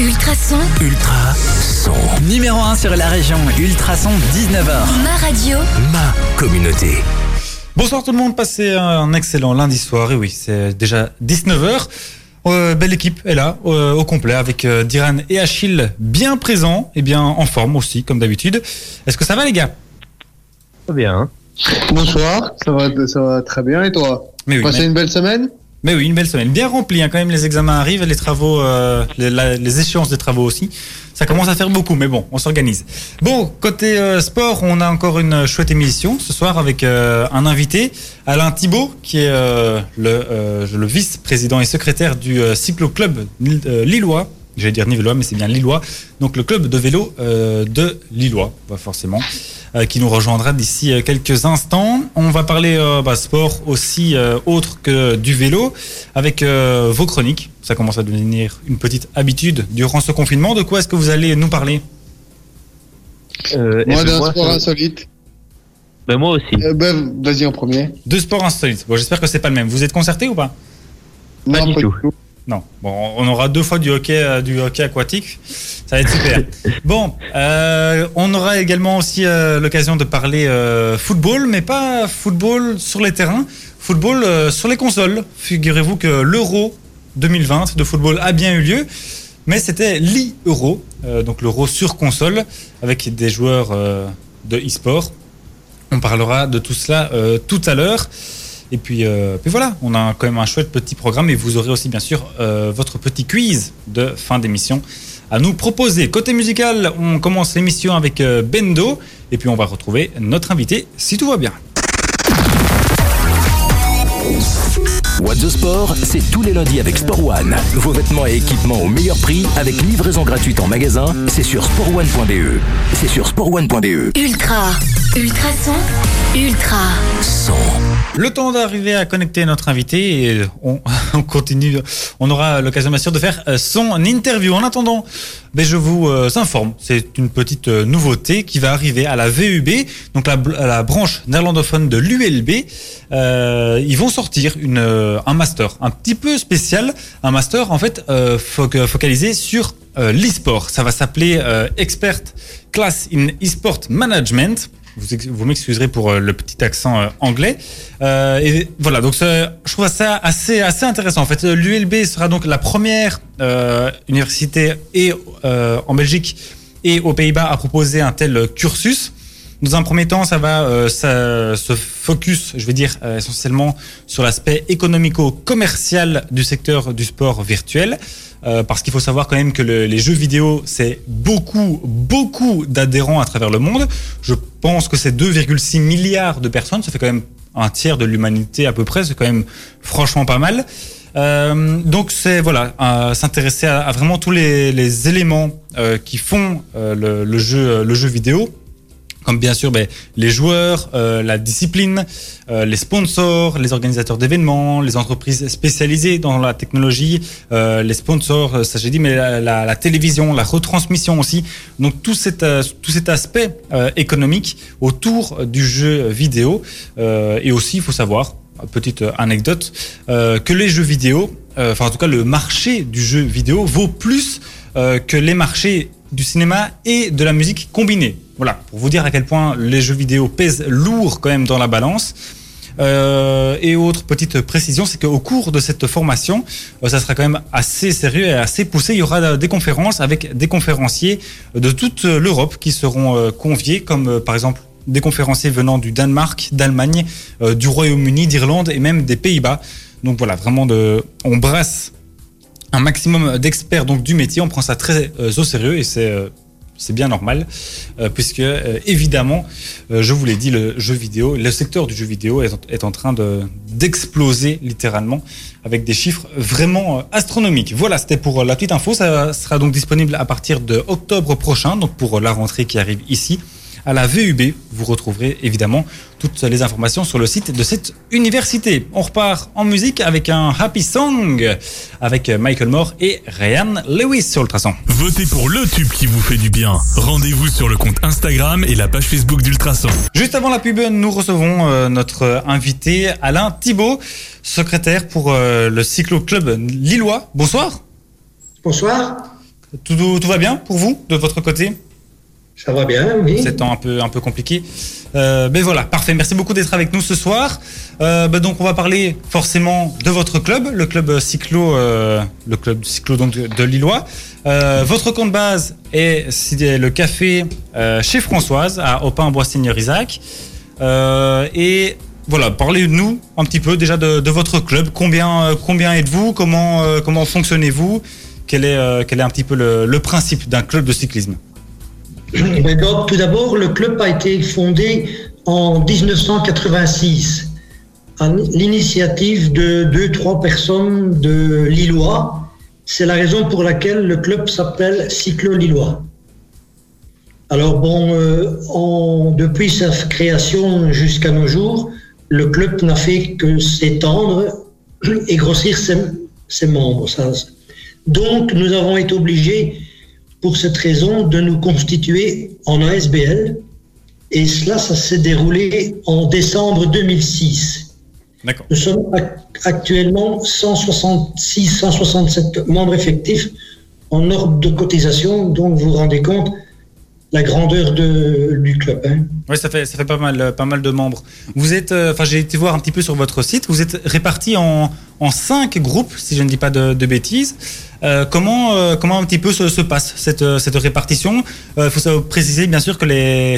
Ultrason, Ultra son. Numéro 1 sur la région, Ultrason 19h. ma radio. Ma communauté. Bonsoir tout le monde, passez un excellent lundi soir. Et oui, c'est déjà 19h. Euh, belle équipe est là, euh, au complet, avec euh, Diran et Achille bien présents et bien en forme aussi, comme d'habitude. Est-ce que ça va les gars? Très bien. Bonsoir, ça va, ça va très bien et toi? Oui, Passé mais, une belle semaine? Mais oui, une belle semaine. Bien remplie, hein, quand même, les examens arrivent, les travaux, euh, les, échéances des travaux aussi. Ça commence à faire beaucoup, mais bon, on s'organise. Bon, côté euh, sport, on a encore une chouette émission ce soir avec euh, un invité, Alain Thibault, qui est euh, le, euh, le vice-président et secrétaire du euh, cyclo-club Lillois. J'allais dire Nivellois, mais c'est bien Lillois. Donc le club de vélo de Lillois, pas forcément, qui nous rejoindra d'ici euh, quelques instants. On va parler euh, bah, sport aussi euh, autre que du vélo, avec euh, vos chroniques. Ça commence à devenir une petite habitude durant ce confinement. De quoi est-ce que vous allez nous parler? Euh, Moi, d'un moi, sport ça- insolite. ben, moi aussi. Euh, ben, vas-y en premier. Deux sports insolites. Bon, j'espère que c'est pas le même. Vous êtes concerté ou pas? Pas du tout. Non. Bon, on aura deux fois du hockey, euh, du hockey aquatique. Ça va être super. bon, euh, on aura également aussi euh, l'occasion de parler euh, football, mais pas football sur les terrains, football sur les consoles. Figurez-vous que l'Euro 2020 de football a bien eu lieu, mais c'était l'e-Euro, donc l'Euro sur console, avec des joueurs de e-sport. On parlera de tout cela tout à l'heure. Et puis, euh, puis voilà, on a quand même un chouette petit programme et vous aurez aussi bien sûr euh, votre petit quiz de fin d'émission à nous proposer. Côté musical, on commence l'émission avec euh, Bendo et puis on va retrouver notre invité si tout va bien. What the Sport, c'est tous les lundis avec Sport One. Vos vêtements et équipements au meilleur prix avec livraison gratuite en magasin. C'est sur sportone.be. C'est sur sportone.be. Ultra, Ultrason, Ultra. Son. Le temps d'arriver à connecter notre invité et on, on continue. On aura l'occasion bien sûr de faire euh, son interview. En attendant, ben, je vous euh, informe, c'est une petite euh, nouveauté qui va arriver à la VUB, donc la, branche néerlandophone de l'ULB. Ils vont sortir un master un petit peu spécial, un master en fait foc- focalisé sur l'e-sport. Ça va s'appeler Expert Class in e-sport Management. Vous, vous m'excuserez pour euh, le petit accent euh, anglais. Euh, et voilà, donc je trouve ça assez, intéressant. En fait, l'ULB sera donc la première euh, université et en Belgique et aux Pays-Bas à proposer un tel cursus. Dans un premier temps, ça va euh, ça, se focus, je vais dire, euh, essentiellement sur l'aspect économico-commercial du secteur du sport virtuel. Euh, parce qu'il faut savoir quand même que le- les jeux vidéo, c'est beaucoup, beaucoup d'adhérents à travers le monde. Je pense que c'est 2,6 milliards de personnes. Ça fait quand même un tiers de l'humanité à peu près. C'est quand même franchement pas mal. Euh, donc c'est voilà, s'intéresser à, à vraiment tous les, les éléments euh, qui font euh, le, le jeu, le jeu vidéo comme bien sûr ben, les joueurs, euh, la discipline, euh, les sponsors, les organisateurs d'événements, les entreprises spécialisées dans la technologie, euh, les sponsors, euh, ça j'ai dit, mais la, la- télévision, la retransmission aussi. Donc tout cet, euh, tout cet aspect euh, économique autour du jeu vidéo. Et aussi, il faut savoir, petite anecdote, que les jeux vidéo, enfin en tout cas le marché du jeu vidéo vaut plus que les marchés du cinéma et de la musique combinés. Voilà, pour vous dire à quel point les jeux vidéo pèsent lourd quand même dans la balance. Euh, et autre petite précision, c'est qu'au cours de cette formation, euh, ça sera quand même assez sérieux et assez poussé. Il y aura des conférences avec des conférenciers de toute l'Europe qui seront euh, conviés, comme par exemple des conférenciers venant du Danemark, d'Allemagne, du Royaume-Uni, d'Irlande et même des Pays-Bas. Donc voilà, vraiment on brasse un maximum d'experts donc du métier. On prend ça très au sérieux et c'est c'est bien normal euh, puisque euh, évidemment, euh, je vous l'ai dit, le jeu vidéo, le secteur du jeu vidéo est, en- train de d'exploser littéralement avec des chiffres vraiment astronomiques. Voilà, c'était pour la petite info. Ça sera donc disponible à partir de octobre prochain, donc pour la rentrée qui arrive ici. À la VUB, vous retrouverez évidemment toutes les informations sur le site de cette université. On repart en musique avec un happy song avec Michael Moore et Ryan Lewis sur Ultrason. Votez pour le tube qui vous fait du bien. Rendez-vous sur le compte Instagram et la page Facebook d'Ultrason. Juste avant la pub, nous recevons euh, notre invité Alain Thibault, secrétaire pour euh, le Cyclo Club Lillois. Bonsoir. Bonsoir. Tout, tout va bien pour vous, de votre côté? Ça va bien, oui. C'est un peu, un peu compliqué. Euh, ben voilà, parfait. Merci beaucoup d'être avec nous ce soir. Euh, ben donc on va parler forcément de votre club, le club cyclo, euh, le club cyclo donc de, de Lillois. Votre compte base est, le café chez Françoise à Aupin Bois Seigneur Isaac. Et voilà, parlez-nous un petit peu déjà de, de votre club. Combien, combien êtes-vous? Comment, comment fonctionnez-vous? Quel est, quel est un petit peu le principe d'un club de cyclisme? Tout d'abord, le club a été fondé en 1986 à l'initiative de deux, trois personnes de Lillois. C'est la raison pour laquelle le club s'appelle Cyclo Lillois. Alors bon, euh, depuis sa création jusqu'à nos jours, le club n'a fait que s'étendre et grossir ses, membres. Donc nous avons été obligés pour cette raison de nous constituer en ASBL. Et cela, ça s'est déroulé en décembre 2006. D'accord. Nous sommes ac- actuellement 166, 167 membres effectifs en ordre de cotisation. Donc, vous vous rendez compte la grandeur de- du club. hein. Oui, ça fait, ça fait pas, mal, pas mal de membres. Vous êtes, euh, j'ai été voir un petit peu sur votre site, vous êtes répartis en, en cinq groupes, si je ne dis pas de, de bêtises. Euh, comment, euh, comment un petit peu se, se passe cette, euh, cette répartition Il faut préciser, bien sûr, que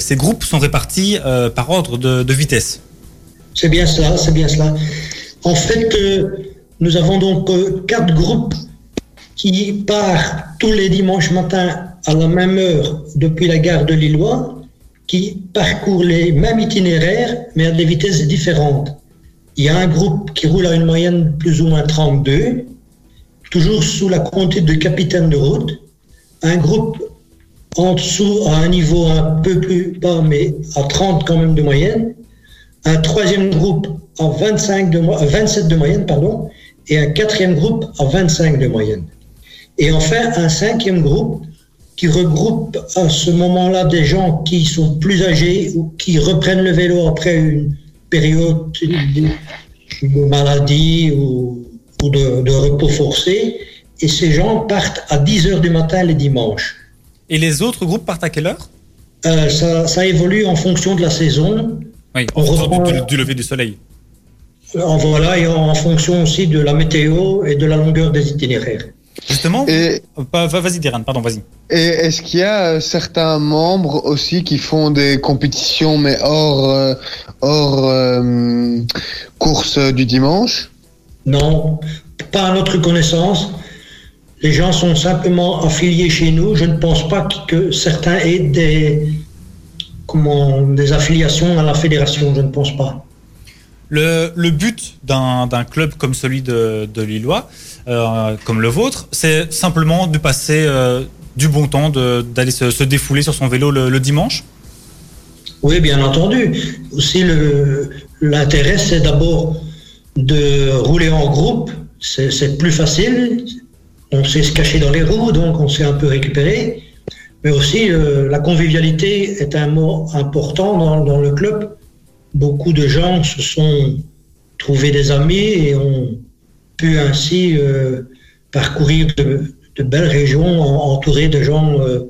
ces groupes sont répartis par ordre de, de vitesse. C'est bien cela, c'est bien cela. En fait, nous avons donc quatre groupes qui partent tous les dimanches matins à la même heure depuis la gare de Lillois, qui parcourent les mêmes itinéraires, mais à des vitesses différentes. Il y a un groupe qui roule à une moyenne plus ou moins 32, toujours sous la conduite de capitaine de route. Un groupe en dessous à un niveau un peu plus bas, mais à 30 quand même de moyenne un troisième groupe à 25 de, mo- euh, 27 de moyenne, pardon, et un quatrième groupe à 25 de moyenne. Et enfin, un cinquième groupe qui regroupe à ce moment-là des gens qui sont plus âgés ou qui reprennent le vélo après une période de, de maladie ou, ou de, de repos forcé. Et ces gens partent à 10 heures du matin les dimanches. Et les autres groupes partent à quelle heure? Euh, ça, ça évolue en fonction de la saison. Oui, On en fonction du, lever du soleil. En voilà, et en fonction aussi de la météo et de la longueur des itinéraires. Justement, Et, euh, pas- va- vas-y, Diran, pardon, vas-y. et est-ce qu'il y a euh, certains membres aussi qui font des compétitions mais hors, euh, hors euh, course euh, du dimanche? Non, pas à notre connaissance. Les gens sont simplement affiliés chez nous. Je ne pense pas que certains aient des, comment, des affiliations à la fédération. Je ne pense pas. Le, le but d'un club comme celui de, de Lillois, euh, comme le vôtre, c'est simplement de passer euh, du bon temps, d'aller se, se défouler sur son vélo le, le dimanche? Oui, bien entendu. Aussi, l'intérêt, c'est d'abord de rouler en groupe. C'est plus facile. On sait se cacher dans les roues, donc on sait un peu récupérer. Mais aussi, euh, la convivialité est un mot important dans, le club. Beaucoup de gens se sont trouvés des amis et ont pu ainsi euh, parcourir de, belles régions en- entourées de gens euh,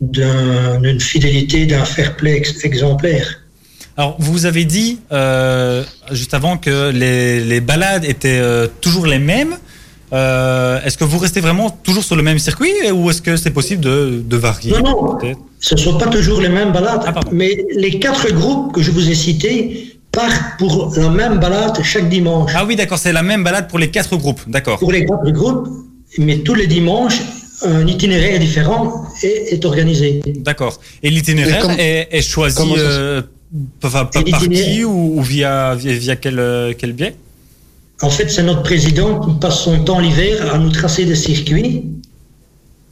d'un- d'une fidélité, d'un fair play ex- exemplaire. Alors, vous avez dit euh, juste avant que les, les balades étaient euh, toujours les mêmes. Euh, est-ce que vous restez vraiment toujours sur le même circuit ou est-ce que c'est possible de, de varier Non, non. Ce ne sont pas toujours les mêmes balades, Ah, mais les quatre groupes que je vous ai cités partent pour la même balade chaque dimanche. Ah oui, d'accord, c'est la même balade pour les quatre groupes, d'accord. Pour les quatre groupes, mais tous les dimanches, un itinéraire différent est, est organisé. D'accord. Et l'itinéraire est, est choisi comment ça se- euh, enfin, par qui ou, ou via, via, via quel, euh, quel biais? En fait, c'est notre président qui passe son temps l'hiver à nous tracer des circuits.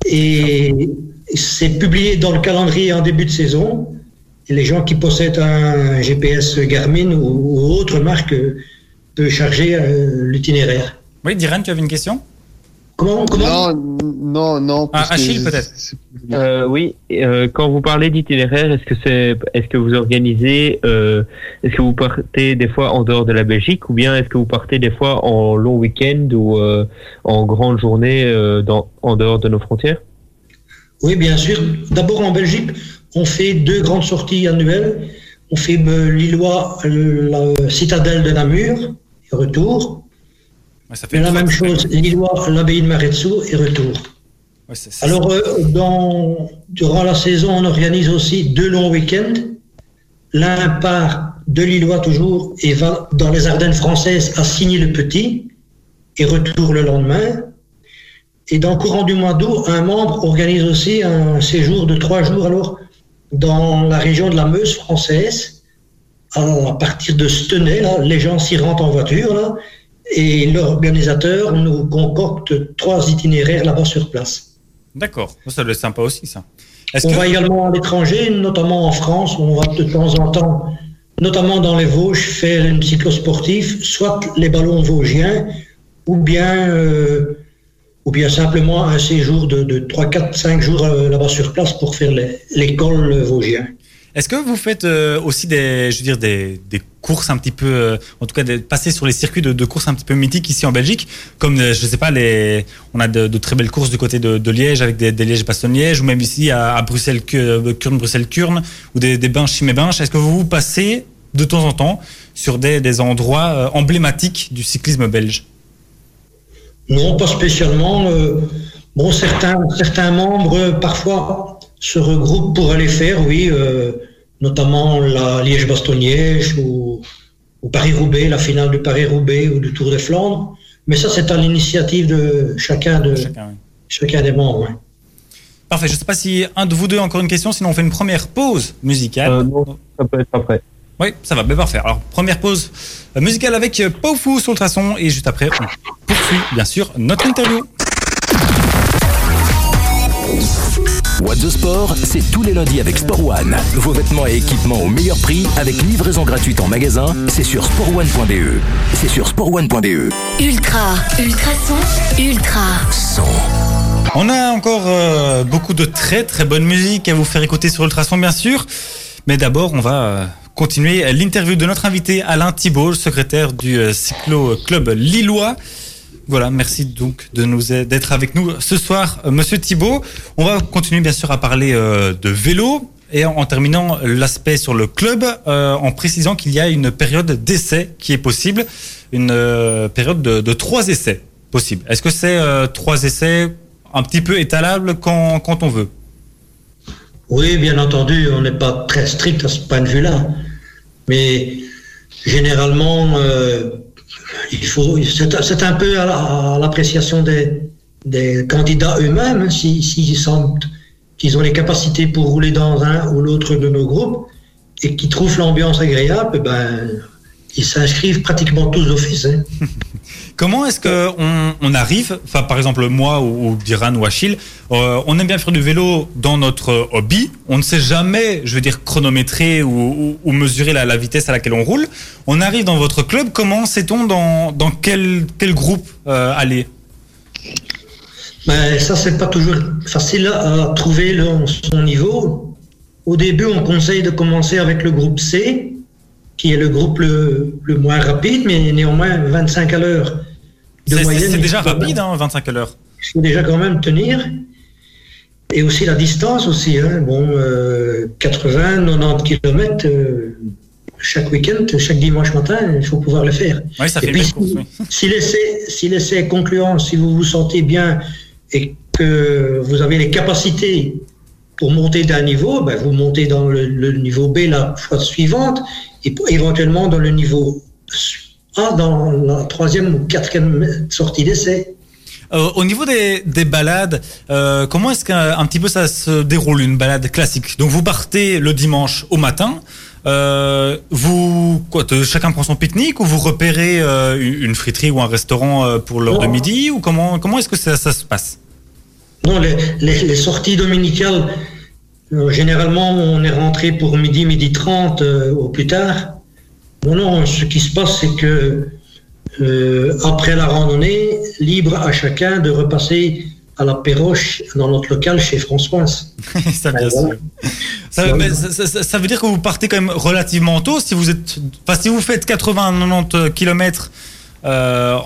Et c'est publié dans le calendrier en début de saison. Et les gens qui possèdent un GPS Garmin ou, ou autre marque peuvent charger euh, l'itinéraire. Oui, Diran, tu avais une question? Comment, comment Non, non, non. Ah, Achille, peut-être. Euh, oui, euh, quand vous parlez d'itinéraire, est-ce que c'est, est-ce que vous organisez, euh, est-ce que vous partez des fois en dehors de la Belgique ou bien est-ce que vous partez des fois en long week-end ou euh, en grande journée euh, dans, en dehors de nos frontières? Oui, bien sûr. D'abord en Belgique, on fait deux grandes sorties annuelles. On fait euh, Lillois, la citadelle de Namur et retour. Ouais, ça fait Et la même chose, Lillois, l'abbaye de Maretsou et retour. Ouais, Alors, euh, dans, durant la saison, on organise aussi deux longs week-ends. L'un part de Lillois toujours et va dans les Ardennes françaises à Signy-le-Petit et retour le lendemain. Et dans le courant du mois d'août, un membre organise aussi un séjour de trois jours alors dans la région de la Meuse française. Alors, à partir de Stenay, là, les gens s'y rendent en voiture là, et l'organisateur nous concocte trois itinéraires là-bas sur place. D'accord, ça doit être sympa aussi, ça. On que... va également à l'étranger, notamment en France, où on va de temps en temps, notamment dans les Vosges, faire une cyclosportive, soit les ballons vosgiens, ou bien, euh, ou bien simplement un séjour de, de 3, 4, 5 jours euh, là-bas sur place pour faire l'école vosgien. Est-ce que vous faites euh, aussi des, je veux dire, des, courses un petit peu, euh, en tout cas, des, passer sur les circuits de, de courses un petit peu mythiques ici en Belgique, comme euh, je sais pas on a de, de très belles courses du côté de, de Liège avec des, des Liège bastogne Liège ou même ici à, Bruxelles Curne Bruxelles Curne ou des, des Chimay Binches. Est-ce que vous vous passez de temps en temps sur des, endroits emblématiques du cyclisme belge? Non, pas spécialement. bon, certains, certains membres, parfois, se regroupent pour aller faire, oui, euh, notamment la Liège-Bastogne-Liège ou, ou Paris-Roubaix, la finale du Paris-Roubaix ou du Tour de Flandre. Mais ça, c'est à l'initiative de chacun, de, Chacun, oui. chacun des membres. ouais. Parfait. Je sais pas si un de vous deux a encore une question, sinon on fait une première pause musicale. Euh, non, ça peut être après. Oui, ça va, ben parfait. Alors, première pause musicale avec euh, Pau Fou sur le traçon et juste après, on poursuit bien sûr notre interview. What the Sport, c'est tous les lundis avec Sport One. Vos vêtements et équipements au meilleur prix avec livraison gratuite en magasin, c'est sur sportone.be. C'est sur sportone.be. Ultra, ultrason, ultra. On a encore euh, beaucoup de très très bonne musique à vous faire écouter sur Ultrason bien sûr. Mais d'abord, on va euh, continuer l'interview de notre invité Alain Thibault, secrétaire du euh, Cyclo Club Lillois. Voilà, merci donc de nous d'être avec nous ce soir, euh, Monsieur Thibault. On va continuer bien sûr à parler euh, de vélo et en, terminant l'aspect sur le club, euh, en précisant qu'il y a une période d'essai qui est possible, une période de, trois essais possibles. Est-ce que c'est trois essais un petit peu étalables quand, quand on veut? Oui, bien entendu, on n'est pas très strict à ce point de vue-là. Mais généralement, il faut, c'est, un peu à, la- à l'appréciation des, candidats eux-mêmes, hein, si- s'ils sentent qu'ils ont les capacités pour rouler dans un ou l'autre de nos groupes et qu'ils trouvent l'ambiance agréable, ben, ils s'inscrivent pratiquement tous d'office. hein. Comment est-ce que on, arrive, par exemple moi ou, ou Diran ou Achille, euh, on aime bien faire du vélo dans notre hobby. On ne sait jamais, je veux dire, chronométrer ou, mesurer la, vitesse à laquelle on roule. On arrive dans votre club. Comment sait-on dans, dans quel, quel groupe euh, aller? Ben, ça, c'est pas toujours facile à, à trouver son niveau. Au début, on conseille de commencer avec le groupe C, qui est le groupe le, le moins rapide, mais néanmoins 25 à l'heure. de C'est- déjà rapide, hein, 25 à l'heure. Il faut déjà quand même tenir. Et aussi la distance aussi. Hein. Bon, euh, 80, 90 km chaque week-end, chaque dimanche matin, il faut pouvoir le faire. Oui, ça fait puis, course. si, oui. si l'essai si l'essai est concluant, si vous vous sentez bien et que vous avez les capacités pour monter d'un niveau, ben vous montez dans le, le niveau B la fois suivante et éventuellement dans le niveau A dans la troisième ou quatrième sortie d'essai. Euh, au niveau des, des balades, euh, comment est-ce qu'un un petit peu ça se déroule une balade classique? Donc vous partez le dimanche au matin. Euh, vous quoi Chacun prend son pique-nique ou vous repérez une friterie ou un restaurant pour l'heure de midi ou comment comment est-ce que ça, ça se passe? Non, les, les- les sorties dominicales, généralement, on est rentré pour midi, midi 30 euh, au plus tard. Non, non, ce qui se passe, c'est que euh, après la randonnée, libre à chacun de repasser à la perroche dans notre local chez Françoise. ça, bien voilà. sûr. Ça, mais ça- ça- ça- ça veut dire que vous partez quand même relativement tôt. Si vous êtes, enfin, si vous faites 80-90 km euh,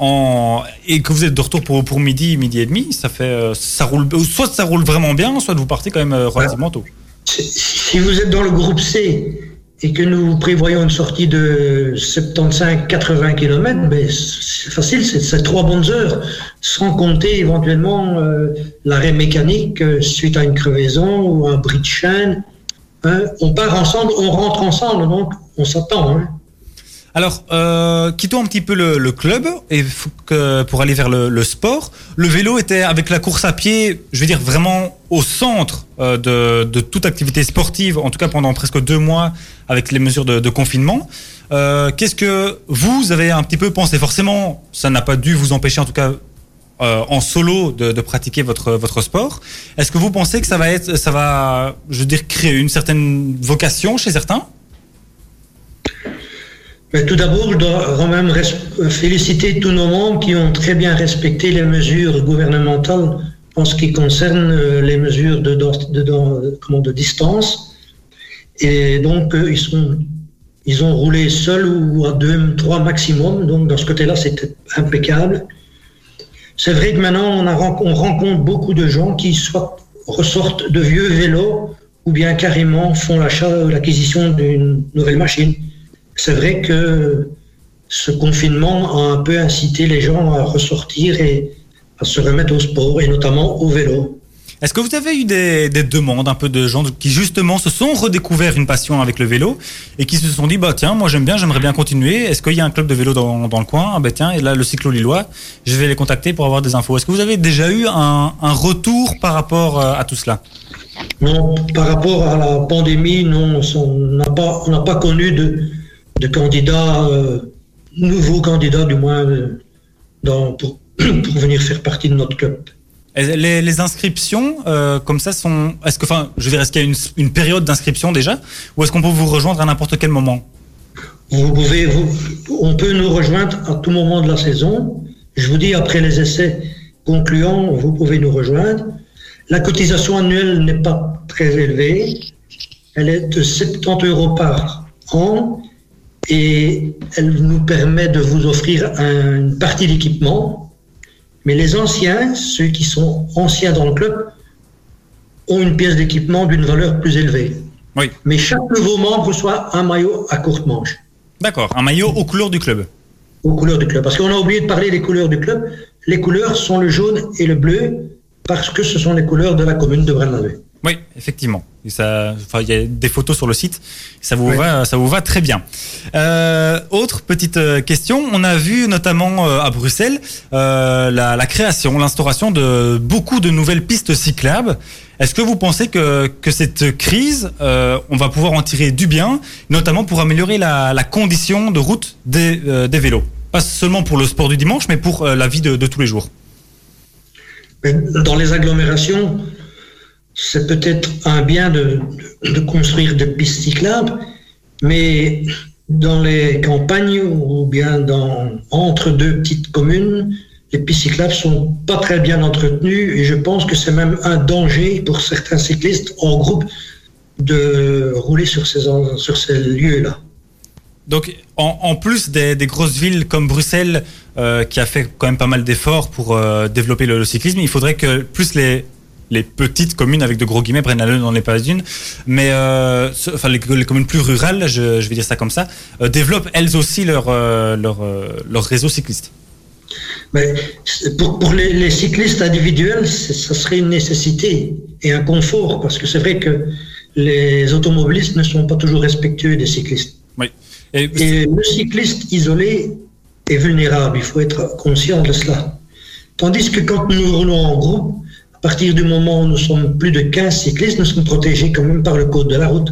et que vous êtes de retour pour, midi, midi et demi, ça fait, euh, ça roule, soit ça roule vraiment bien, soit vous partez quand même euh, relativement tôt. Si vous êtes dans le groupe C et que nous prévoyons une sortie de 75-80 km, ben c'est facile, c'est trois bonnes heures, sans compter éventuellement l'arrêt mécanique suite à une crevaison ou un bris de chaîne. Hein, on part ensemble, on rentre ensemble, donc on s'attend. Hein. Alors, euh, quittons un petit peu le, le club et pour aller vers le, le sport. Le vélo était avec la course à pied, je veux dire vraiment au centre euh, de, de toute activité sportive, en tout cas pendant presque deux mois avec les mesures de, de confinement. Euh, Qu'est-ce que vous avez un petit peu pensé? Forcément, ça n'a pas dû vous empêcher, en tout cas euh, en solo, de, de pratiquer votre votre sport. Est-ce que vous pensez que ça va être, ça va, je veux dire, créer une certaine vocation chez certains? Tout d'abord, je dois quand même féliciter tous nos membres qui ont très bien respecté les mesures gouvernementales en ce qui concerne euh, les mesures de, distance. Et donc, euh, ils, sont, ils ont roulé seuls ou à deux, trois maximum. Donc, dans ce côté-là, c'était impeccable. C'est vrai que maintenant, on, rencontre beaucoup de gens qui soit ressortent de vieux vélos ou bien carrément font l'achat ou l'acquisition d'une nouvelle machine. C'est vrai que ce confinement a un peu incité les gens à ressortir et à se remettre au sport et notamment au vélo. Est-ce que vous avez eu des, des demandes un peu de gens qui justement se sont redécouvert une passion avec le vélo et qui se sont dit bah tiens moi j'aime bien j'aimerais bien continuer. Est-ce qu'il y a un club de vélo dans, dans le coin? Ah bah tiens et là le cyclo lillois je vais les contacter pour avoir des infos. Est-ce que vous avez déjà eu un, un retour par rapport euh, à tout cela? Non, par rapport à la pandémie, non, on n'a pas, on n'a pas connu de, de candidats, euh, nouveaux candidats du moins, euh, dans, pour, pour venir faire partie de notre club. Les, les inscriptions euh, comme ça sont est-ce que enfin je veux dire est-ce qu'il y a une, une période d'inscription déjà ou est-ce qu'on peut vous rejoindre à n'importe quel moment? Vous pouvez, vous, on peut nous rejoindre à tout moment de la saison. Je vous dis, après les essais concluants, vous pouvez nous rejoindre. La cotisation annuelle n'est pas très élevée. Elle est de 70 euros par an et elle nous permet de vous offrir un- une partie d'équipement. Mais les anciens, ceux qui sont anciens dans le club, ont une pièce d'équipement d'une valeur plus élevée. Oui. Mais chaque nouveau membre reçoit un maillot à courte manche D'accord un maillot aux couleurs du club aux couleurs du club. Parce qu'on a oublié de parler des couleurs du club. Les couleurs sont le jaune et le bleu parce que ce sont les couleurs de la commune de Braine-l'Alleud. Oui, effectivement. Et Ça, enfin, il y a des photos sur le site. Ça vous va, ça vous va très bien. Euh, autre petite euh, question. On a vu notamment euh, à Bruxelles euh, la, la création, l'instauration de beaucoup de nouvelles pistes cyclables. Est-ce que vous pensez que, que cette crise, euh, on va pouvoir en tirer du bien, notamment pour améliorer la, la condition de route des, euh, des vélos? Pas seulement pour le sport du dimanche, mais pour euh, la vie de, de tous les jours. Dans les agglomérations, c'est peut-être un bien de, construire des pistes cyclables, mais dans les campagnes ou bien entre deux petites communes, les pistes cyclables sont pas très bien entretenues et je pense que c'est même un danger pour certains cyclistes en groupe de rouler sur ces, sur ces lieux-là. Donc, en, plus des, grosses villes comme Bruxelles, euh, qui a fait quand même pas mal d'efforts pour euh, développer le cyclisme, il faudrait que plus les les petites communes avec de gros guillemets prennent la n'en est pas une, mais euh, ce- enfin les, les communes plus rurales, je, je vais dire ça comme ça, euh, développent elles aussi leur euh, leur, leur réseau cycliste. Mais pour, pour les, les cyclistes individuels, ça serait une nécessité et un confort, parce que c'est vrai que les automobilistes ne sont pas toujours respectueux des cyclistes. Oui. Et, Et le cycliste isolé est vulnérable, il faut être conscient de cela. Tandis que quand nous roulons en groupe, partir du moment où nous sommes plus de 15 cyclistes, nous sommes protégés quand même par le code de la route.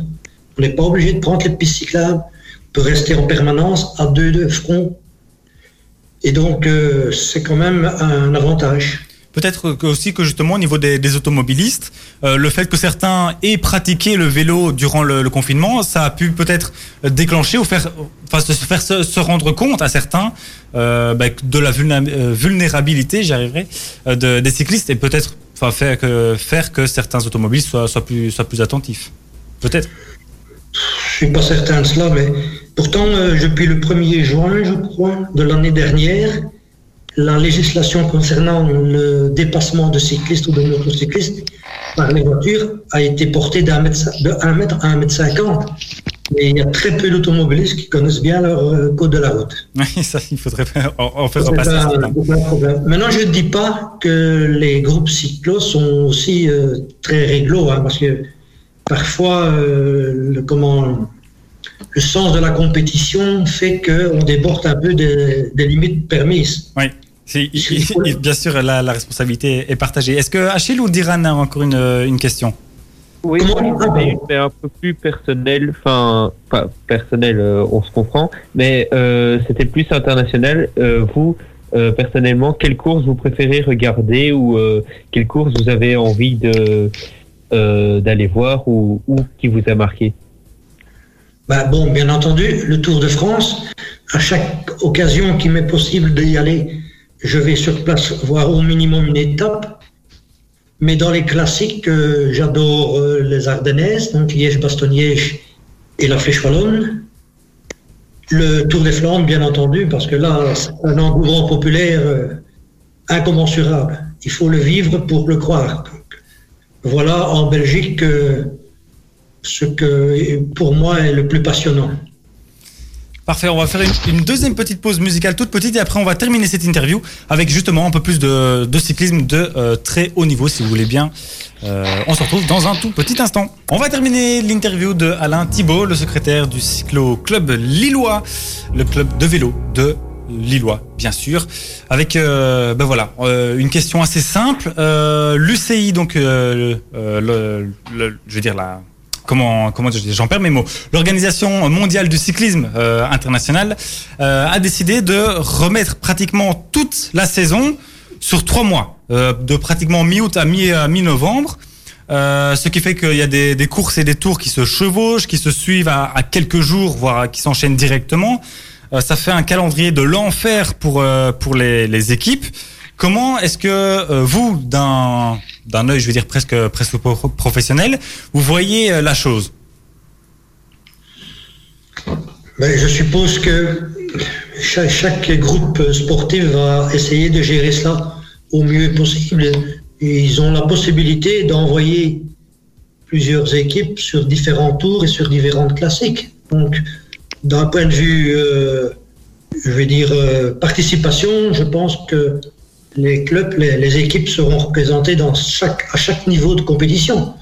On n'est pas obligé de prendre les pistes cyclables, on peut rester en permanence à deux de front. Et donc, euh, c'est quand même un avantage. Peut-être aussi que justement au niveau des, automobilistes, euh, le fait que certains aient pratiqué le vélo durant le, confinement, ça a pu peut-être déclencher ou faire, enfin se faire se, rendre compte à certains euh, bah, de la vulnérabilité, j'y arriverai, de, des cyclistes et peut-être enfin faire que faire que certains automobilistes soient, soient plus soient plus attentifs. Peut-être. Je suis pas certain de cela, mais Pourtant, euh, depuis le 1er juin, je crois, de l'année dernière, la législation concernant le dépassement de cyclistes ou de motocyclistes par les voitures a été portée d'un mètre, de 1 mètre à 1 mètre 50. Mais il y a très peu d'automobilistes qui connaissent bien leur euh, code de la route. Oui, ça, il faudrait en, en faire C'est repasser pas- ce débat. c'est pas un problème. Maintenant, je ne dis pas que les groupes cyclos sont aussi euh, très réglo, hein, parce que parfois, euh, le, comment, le sens de la compétition fait qu'on déborde un peu des, des limites permises. Oui. Si- il- il- il- bien sûr, la, la responsabilité est partagée. Est-ce que Achille ou Diran a encore une, une question? Oui, une, mais un peu plus personnelle, enfin, pas personnelle, euh, on se comprend, mais euh, c'était plus international. Euh, vous, euh, personnellement, quelle course vous préférez regarder ou euh, quelle course vous avez envie de euh, d'aller voir ou, ou qui vous a marqué? Bah, bon, bien entendu, le Tour de France, à chaque occasion qui m'est possible d'y aller, je vais sur place voir au minimum une étape. Mais dans les classiques, j'adore euh, les Ardennaises, donc Liège-Bastogne-Liège et la Flèche Wallonne. Le Tour des Flandres, bien entendu, parce que là, c'est un engouement populaire euh, incommensurable. Il faut le vivre pour le croire. Voilà en Belgique euh, ce que pour moi est le plus passionnant. Parfait, on va faire une, deuxième petite pause musicale toute petite et après on va terminer cette interview avec justement un peu plus de, cyclisme de euh, très haut niveau si vous voulez bien. Euh, on se retrouve dans un tout petit instant. On va terminer l'interview de Alain Thibault, le secrétaire du Cyclo Club Lillois, le club de vélo de Lillois, bien sûr, avec euh, ben voilà une question assez simple. L'UCI, donc je veux dire la comment comment j'en perds mes mots. L'organisation mondiale du cyclisme euh, international euh, a décidé de remettre pratiquement toute la saison sur trois mois, euh, de pratiquement mi-août à mi à mi-novembre. Euh, ce qui fait qu'il y a des, des courses et des tours qui se chevauchent, qui se suivent à, à quelques jours, voire qui s'enchaînent directement. Euh, ça fait un calendrier de l'enfer pour euh, pour les, les équipes. Comment est-ce que vous, d'un d'un œil, je veux dire presque presque pro- professionnel, vous voyez euh, la chose? Mais je suppose que chaque, groupe sportif va essayer de gérer cela au mieux possible. Ils ont la possibilité d'envoyer plusieurs équipes sur différents tours et sur différentes classiques. Donc, d'un point de vue, euh, je vais dire, euh, participation, je pense que les clubs, les, les équipes seront représentées dans chaque, à chaque niveau de compétition.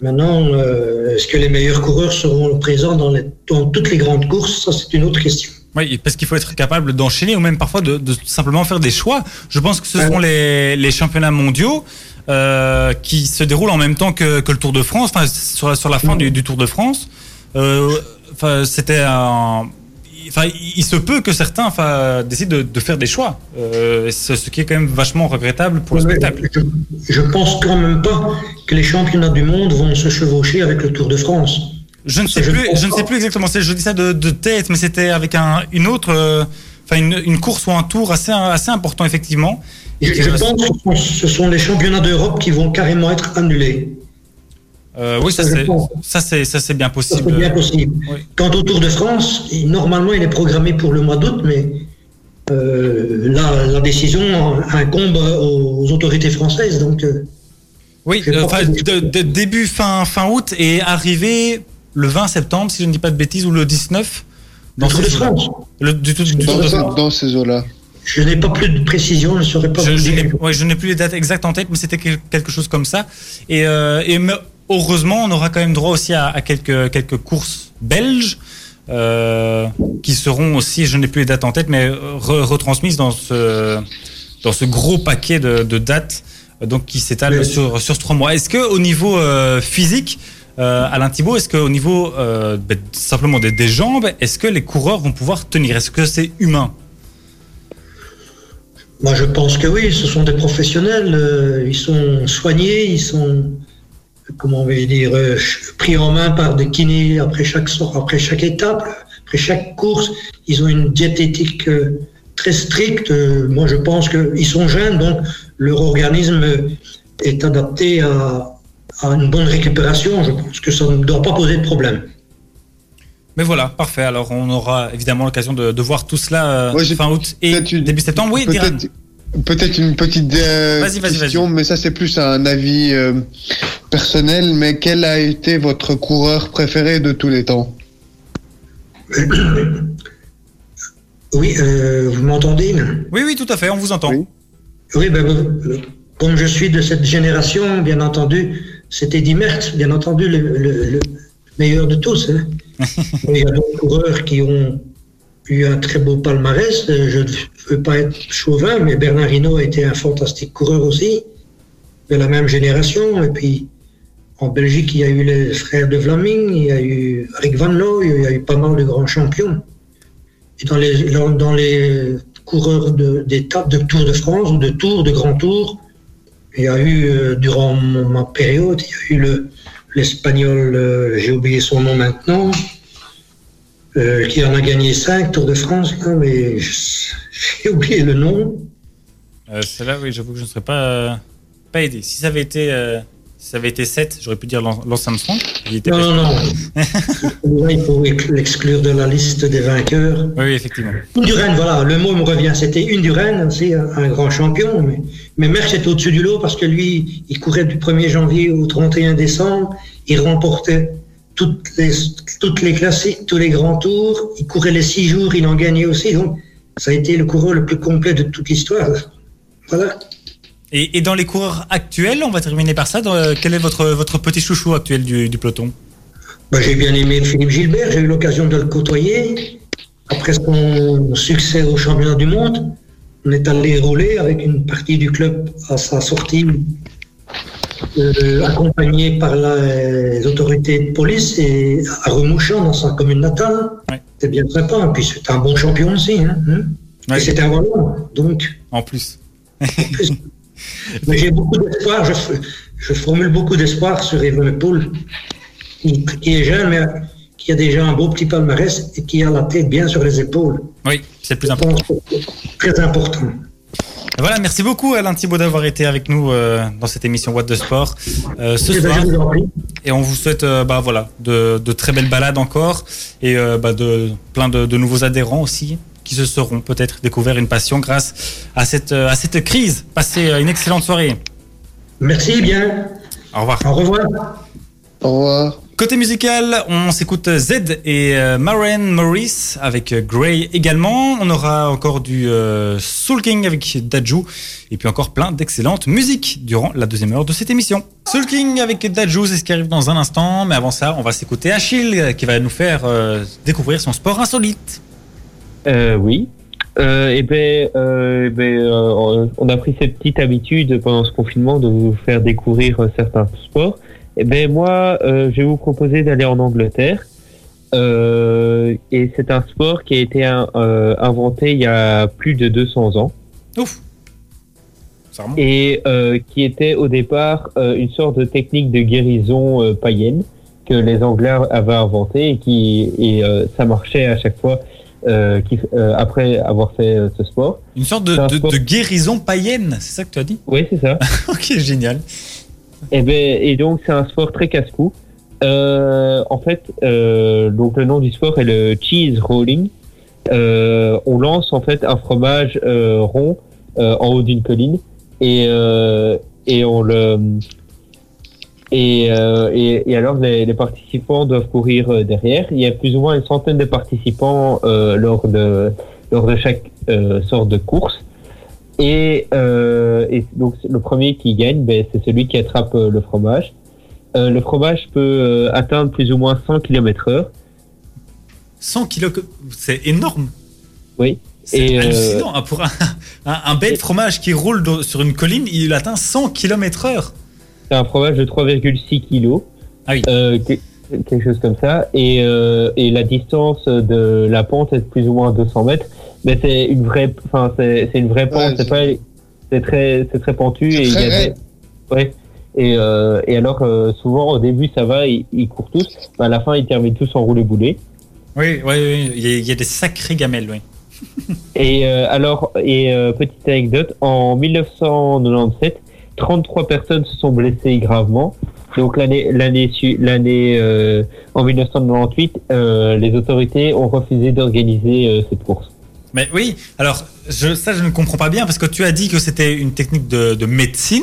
Maintenant, euh, est-ce que les meilleurs coureurs seront présents dans, les- dans toutes les grandes courses? Ça, c'est une autre question. Oui, parce qu'il faut être capable d'enchaîner ou même parfois de, de simplement faire des choix. Je pense que ce seront les, les championnats mondiaux euh, qui se déroulent en même temps que, que le Tour de France, enfin sur, la- sur la fin du, du Tour de France. Euh, c'était un. Enfin, il se peut que certains enfin, décident de, de faire des choix, euh, ce, ce qui est quand même vachement regrettable pour le spectacle. Je, je pense quand même pas que les championnats du monde vont se chevaucher avec le Tour de France. Je ne sais Je plus, je ne sais plus exactement. Je dis ça de, de tête, mais c'était avec un, une autre, euh, enfin une, une course ou un tour assez assez important effectivement. Je, Et je pense que ce sont les championnats d'Europe qui vont carrément être annulés. Euh, oui, ça c'est pense. ça c'est ça c'est bien possible. bien possible. Oui. Quant au Tour de France, normalement, il est programmé pour le mois d'août, mais euh, la, la décision incombe aux autorités françaises. Donc, euh, Oui, euh, de, de- début fin fin août et arrivé le 20 septembre, si je ne dis pas de bêtises, ou le 19. le Tour de. France, Le, du, tout- du Tour Dans, de ce- France. dans ces eaux-là. je n'ai pas plus de précision, je ne saurais pas Je, vous je dire. n'ai ouais, je n'ai plus les dates exactes en tête, mais c'était quel- quelque chose comme ça. Et, euh, et me- heureusement, on aura quand même droit aussi à, à quelques, quelques courses belges euh, qui seront aussi, je n'ai plus les dates en tête, mais re- retransmises dans ce, dans ce gros paquet de, de dates euh, donc qui s'étale Oui. sur, sur trois mois. Est-ce que au niveau euh, physique, euh, Alain Thibault, est-ce qu'au niveau euh, ben, simplement des, des jambes, est-ce que les coureurs vont pouvoir tenir? Est-ce que c'est humain? Moi, je pense que oui, ce sont des professionnels. euh, ils sont soignés, ils sont, comment on va dire, euh, pris en main par des kinés après chaque, so- après chaque étape, après chaque course. Ils ont une diététique euh, très stricte. Moi, je pense qu'ils sont jeunes, donc leur organisme est adapté à, à une bonne récupération. Je pense que ça ne doit pas poser de problème. Mais voilà, parfait. Alors on aura évidemment l'occasion de, de voir tout cela euh, Ouais, fin août et début septembre. Oui. Peut-être une petite euh, Vas-y, vas-y, question, mais ça c'est plus un avis euh, personnel. Mais quel a été votre coureur préféré de tous les temps? Oui, euh, vous m'entendez là Oui, oui, tout à fait, on vous entend. Oui. Oui, ben, comme je suis de cette génération, bien entendu, c'était Di Merckx, bien entendu, le, le- le meilleur de tous. hein. Il y a d'autres coureurs qui ont eu un très beau palmarès. Euh, Je ne veux pas être chauvin, mais Bernard Hinault a été un fantastique coureur aussi, de la même génération. Et puis, en Belgique, il y a eu les frères de Vlaming, il y a eu Rick Van Looy, il y a eu pas mal de grands champions. Et dans les, dans, les coureurs de- d'étapes de, Tour de France ou de Tour, de Grand Tour, il y a eu, euh, durant ma période, il y a eu le- l'Espagnol, euh, j'ai oublié son nom maintenant, euh, qui en a gagné cinq Tours de France, là, mais j'ai oublié le nom. Euh, Celle-là, oui, j'avoue que je ne serais pas, euh, pas aidé. Si ça avait été, euh, si ça avait été 7, j'aurais pu dire Lance Armstrong. Non, non, non. Là, il faut l'exclure de la liste des vainqueurs. Oui, effectivement. Indurain, voilà, le mot me revient. C'était Indurain, aussi un, un grand champion. Mais, mais Merckx était au-dessus du lot parce que lui, il courait du 1er janvier au 31 décembre. Il remportait toutes les, toutes les classiques, tous les grands tours. Il courait les six jours, il en gagnait aussi. Donc, ça a été le coureur le plus complet de toute l'histoire. Voilà. Et, et dans les coureurs actuels, on va terminer par ça. dans, euh, quel est votre, votre petit chouchou actuel du, du peloton? Ben, j'ai bien aimé Philippe Gilbert, j'ai eu l'occasion de le côtoyer. Après son succès au championnat du monde, on est allé rouler avec une partie du club à sa sortie, euh, accompagné par la- les autorités de police et à Remouchamp, dans sa commune natale. Ouais. C'était bien sympa. Et puis c'était un bon champion aussi. Hein, hein. Ouais. Et c'était un Wallon. Donc, En plus. plus. Mais j'ai beaucoup d'espoir, je, formule beaucoup d'espoir sur Evenepoel, qui, qui est jeune, mais qui a déjà un beau petit palmarès et qui a la tête bien sur les épaules. Oui, c'est le plus important. c'est Très important. Voilà, merci beaucoup Alain Thibault d'avoir été avec nous euh, dans cette émission What de Sport euh, ce Eh ben, soir. Et on vous souhaite euh, bah, voilà, de, de très belles balades encore et euh, bah, de plein de, de nouveaux adhérents aussi qui se seront peut-être découvert une passion grâce à cette, à cette crise. Passez une excellente soirée. Merci bien. Au revoir. Au revoir. Au revoir. Côté musical, on s'écoute Z et euh, Maren Morris avec euh, Grey également. On aura encore du euh, Soul King avec Dajou et puis encore plein d'excellentes musiques durant la deuxième heure de cette émission. Soul King avec Dajou, c'est ce qui arrive dans un instant. Mais avant ça, on va s'écouter Achille qui va nous faire découvrir son sport insolite. Euh, oui. Euh, et ben, euh, eh ben, on a pris cette petite habitude pendant ce confinement de vous faire découvrir certains sports. Et ben moi, euh, je vais vous proposer d'aller en Angleterre. Euh, et c'est un sport qui a été un- euh, inventé il y a plus de 200 ans Ouf. Ça remonte. et euh, qui était au départ euh, une sorte de technique de guérison euh, païenne que les Anglais avaient inventé et qui et euh, ça marchait à chaque fois euh, qui- euh, après avoir fait euh, ce sport. Une sorte de, c'est un de- sport- de guérison païenne, c'est ça que tu as dit? Oui, c'est ça. Ok, génial. Et, ben, et donc c'est un sport très casse-cou. Euh, en fait, euh, donc le nom du sport est le cheese rolling. Euh, on lance en fait un fromage euh, rond euh, en haut d'une colline et euh, et on le et, et, et alors les, les participants doivent courir derrière. Il y a plus ou moins une centaine de participants lors de lors de chaque sorte de course. Et, euh, et donc le premier qui gagne, ben, c'est celui qui attrape euh, le fromage. Euh, le fromage peut euh, atteindre plus ou moins 100 km heure. 100 kilos, que- c'est énorme. Oui. C'est euh, hallucinant. hein, Pour un, un, un bête fromage qui roule dans- sur une colline, il atteint 100 km heure. C'est un fromage de 3,6 kg. Ah oui. Que- quelque chose comme ça. Et, euh, et la distance de la pente est de plus ou moins 200 mètres. Mais c'est une vraie, enfin c'est c'est une vraie pente. Ouais, c'est c'est- pas, c'est très, c'est très pentu. C'est et il y très a des- raide. Ouais. Et, euh, et alors euh, souvent au début ça va, ils, ils courent tous. Mais à la fin ils terminent tous en roulé boulet. Oui, oui, oui. Il y, a, il y a des sacrées gamelles, oui. Et euh, alors, et euh, petite anecdote, en 1997, 33 personnes se sont blessées gravement Donc l'année l'année l'année euh, en 1998, euh, les autorités ont refusé d'organiser euh, cette course. Mais oui, alors ça je ne comprends pas bien parce que tu as dit que c'était une technique de, de médecine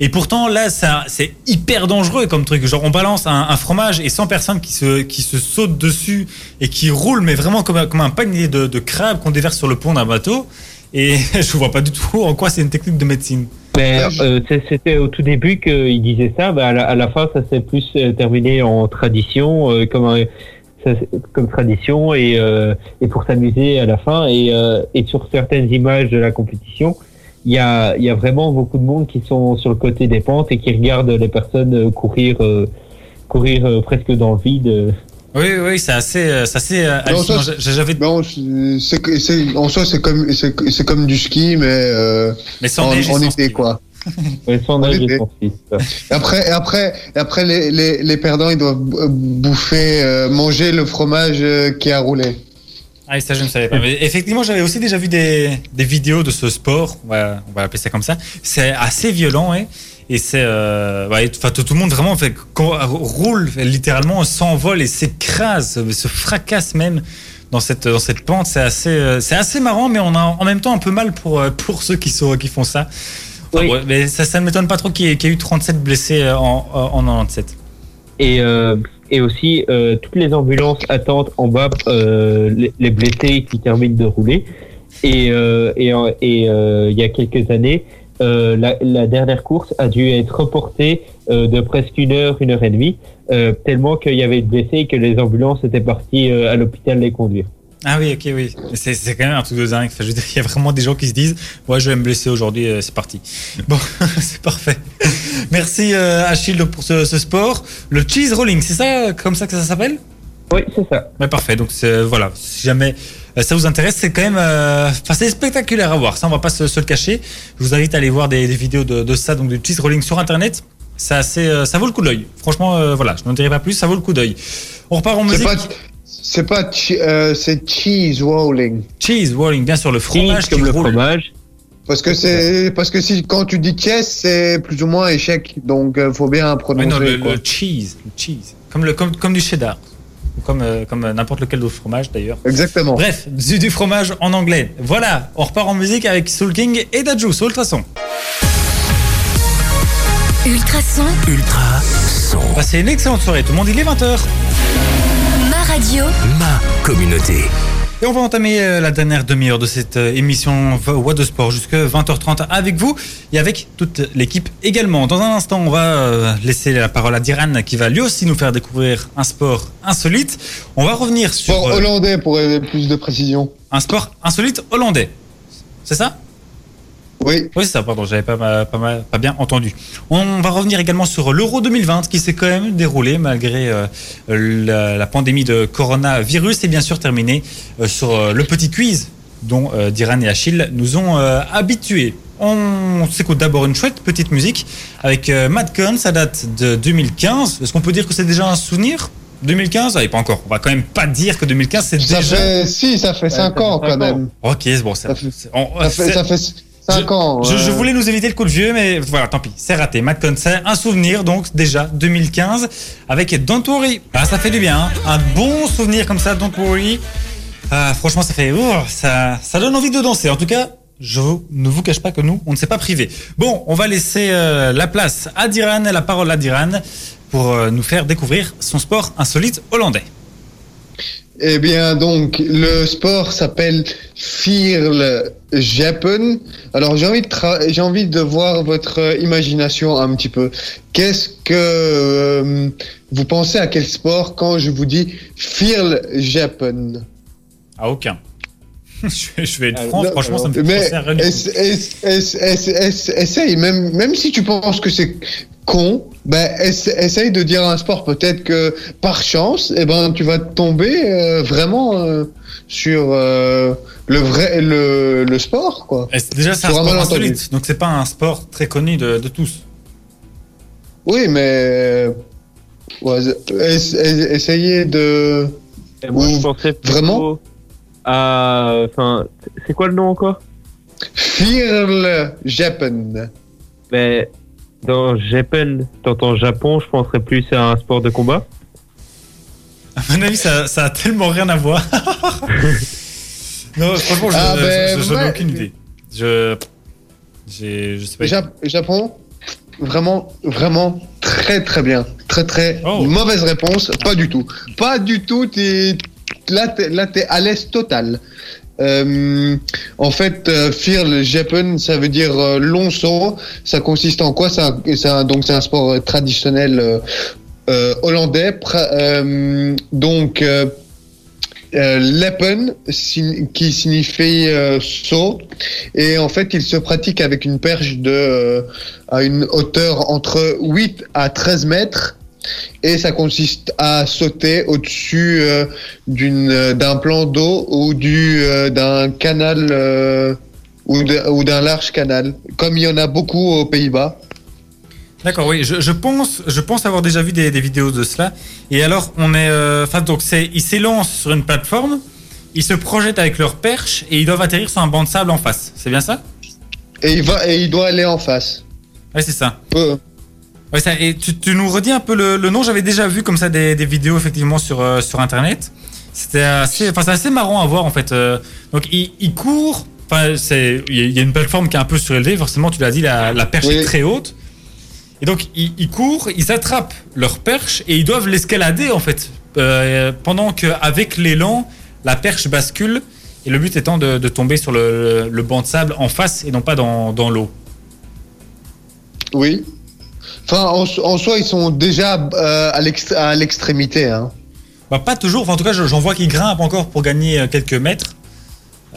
et pourtant là c'est hyper dangereux comme truc. Genre on balance un, fromage et 100 personnes qui se qui se sautent dessus et qui roulent mais vraiment comme un panier de, de crabes qu'on déverse sur le pont d'un bateau et je vois pas du tout en quoi c'est une technique de médecine. Mais euh, c'était au tout début qu'ils disaient ça. Bah, à, la, à la fin, ça s'est plus euh, terminé en tradition, euh, comme un- ça, c'est- comme tradition et, euh, et pour s'amuser à la fin. Et, euh, et sur certaines images de la compétition, il y a, y a vraiment beaucoup de monde qui sont sur le côté des pentes et qui regardent les personnes euh, courir, euh, courir euh, presque dans le vide. Oui oui c'est assez euh, c'est assez euh, hallucinant. ça, J'ai- J'avais Non, c'est- en soi, c'est comme, c'est c'est comme du ski, mais euh, mais sans en, neige et en sans été, ski. quoi. Ouais, sans En et été. sans ski, ça. Et après, et après, et après les, les, les perdants, ils doivent bouffer, euh, manger le fromage euh, qui a roulé. Ah, et ça, je ne savais pas. Mais effectivement, j'avais aussi déjà vu des, des vidéos de ce sport. On va, on va appeler ça comme ça. C'est assez violent, ouais. Et c'est, euh, ouais, enfin, tout, tout le monde vraiment fait, roule littéralement, s'envole et s'écrase, se fracasse même dans cette, dans cette pente. C'est assez, euh, c'est assez marrant, mais on a en même temps un peu mal pour, euh, pour ceux qui sont, qui font ça. Enfin, Oui. ouais, mais ça, ça ne m'étonne pas trop qu'il y, ait- qu'il y ait eu 37 blessés en, en 97. Et, euh, et aussi, euh, toutes les ambulances attendent en bas euh, les, les blessés qui terminent de rouler. Et euh, et il y a quelques années, euh, la, la dernière course a dû être reportée euh, de presque une heure, une heure et demie, euh, tellement qu'il y avait de blessés et que les ambulances étaient parties à l'hôpital les conduire. Ah oui, ok, oui. C'est, c'est quand même un truc de dingue. Enfin, je veux dire, il y a vraiment des gens qui se disent, ouais, je vais me blesser aujourd'hui, c'est parti. Bon, c'est parfait. Merci Achille pour ce, ce sport. Le cheese rolling, c'est ça, comme ça que ça s'appelle? Oui, c'est ça. Ouais, parfait. Donc c'est- voilà, si jamais ça vous intéresse, c'est quand même, euh, enfin, c'est spectaculaire à voir. Ça, on va pas se, se le cacher. Je vous invite à aller voir des, des vidéos de, de ça, donc du cheese rolling sur Internet. C'est assez, euh, ça vaut le coup d'œil. Franchement, euh, voilà, je n'en dirai pas plus. Ça vaut le coup d'œil. On repart en C'est musique. pas, c'est pas, chi- euh, c'est cheese rolling. Cheese rolling, bien sûr, le fromage Cheese comme qui le roule. fromage. Parce que c'est, parce que si, quand tu dis chess, c'est plus ou moins échec. Donc, euh, faut bien Ouais, prononcer, non, le, quoi. le cheese, le cheese. Comme, le, comme, comme du cheddar. Comme, euh, comme euh, n'importe lequel autre fromage d'ailleurs. Exactement. Bref, du, du fromage en anglais. Voilà, on repart en musique avec Soul King et Dajou, sur Ultrason. Ultrason, Ultra son. Passez une excellente soirée, tout le monde, il est 20h. ma radio, Ma communauté. Et on va entamer euh, la dernière demi-heure de cette euh, émission What de Sport jusqu'à 20h30 avec vous et avec toute l'équipe également. Dans un instant, on va euh, laisser la parole à Diran qui va lui aussi nous faire découvrir un sport insolite. On va revenir sur Sport hollandais pour plus de précision. un sport insolite hollandais. C'est ça? Oui. Oui, c'est ça, pardon, j'avais pas, ma- pas, ma- pas bien entendu. On va revenir également sur l'Euro 2020 qui s'est quand même déroulé malgré euh, la, la pandémie de coronavirus et bien sûr terminé euh, sur euh, le petit quiz dont euh, Diran et Achille nous ont euh, habitués. On s'écoute d'abord une chouette petite musique avec euh, Mad Con, ça date de 2015. Est-ce qu'on peut dire que c'est déjà un souvenir 2015 Allez, pas encore. On va quand même pas dire que 2015 c'est Ça déjà. fait, si, ça fait 5 ça ans quand même. Ok, c'est bon. Fait- on- ça fait 5 ans. je, je voulais nous éviter le coup de vieux, mais voilà, tant pis, c'est raté. Matt un souvenir, donc déjà 2015, avec Don't Worry. Ah, ça fait du bien, hein. un bon souvenir comme ça, Don't Worry. Ah, franchement, ça fait, oh, ça, ça donne envie de danser. En tout cas, je vous- ne vous cache pas que nous, on ne s'est pas privé. Bon, on va laisser euh, la place à Diran, la parole à Diran, pour euh, nous faire découvrir son sport insolite hollandais. Eh bien, donc, le sport s'appelle Firle Japan. Alors, j'ai envie de j'ai envie de voir votre imagination un petit peu. Qu'est-ce que euh, vous pensez à quel sport quand je vous dis Firle Japan À aucun. je, vais, être Ah, franc, franchement, ça me fait penser à essaye, même, même si tu penses que c'est con, ben, ess- essaye de dire un sport. Peut-être que par chance, eh ben, tu vas tomber euh, vraiment euh, sur euh, le vrai le, le sport, quoi. Et Déjà, c'est un sport insolite, donc c'est pas un sport très connu de, de tous. Oui, mais ouais, ess- ess- essayez de. Moi, Ou je pensais plutôt vraiment à. Enfin, c'est quoi le nom encore? Firle Japan. Mais dans Japan, t'entends Japon, je penserais plus à un sport de combat. À mon avis, ça, ça a tellement rien à voir. non, franchement, je Ah, ben, ai aucune idée. Je. j'ai- Je sais pas. Jap- Japon, vraiment, vraiment très très bien. Très très Oh. mauvaise réponse, pas du tout. Pas du tout, t'es- là t'es là, t'es à l'aise total. Euh, en fait, euh, Firl Japan, ça veut dire euh, long saut. Ça consiste en quoi? Un- donc c'est un sport euh, traditionnel hollandais. Donc Leppen, qui signifie saut, et en fait, il se pratique avec une perche de à une hauteur entre 8 à 13 mètres. Et ça consiste à sauter au-dessus euh, d'une euh, d'un plan d'eau ou du euh, d'un canal euh, ou d'un large canal, comme il y en a beaucoup aux Pays-Bas. D'accord, oui, je, je pense, je pense avoir déjà vu des, des vidéos de cela. Et alors, on est, enfin, donc c'est, ils s'élancent sur une plateforme, ils se projettent avec leur perche et ils doivent atterrir sur un banc de sable en face. C'est bien ça? Et il va et il doit aller en face. Ouais, c'est ça. Ouais, ça. Et tu, tu nous redis un peu le, le nom J'avais déjà vu comme ça des, des vidéos effectivement sur euh, sur internet. C'était assez, enfin, c'est assez marrant à voir en fait. Euh, donc. Enfin, c'est, il y a- il y a une plateforme qui est un peu surélevée. Forcément, tu l'as dit, la, la perche Oui. est très haute. Et donc, ils, ils courent, ils attrapent leur perche et ils doivent l'escalader en fait. Euh, pendant qu'avec l'élan, la perche bascule. Et le but étant de, de tomber sur le, le banc de sable en face et non pas dans, dans l'eau. oui. Enfin, en, so- en soi, ils sont déjà euh, à l'ex- à l'extrémité. Hein. Bah, pas toujours. En tout cas, je- j'en vois qui grimpent encore pour gagner euh, quelques mètres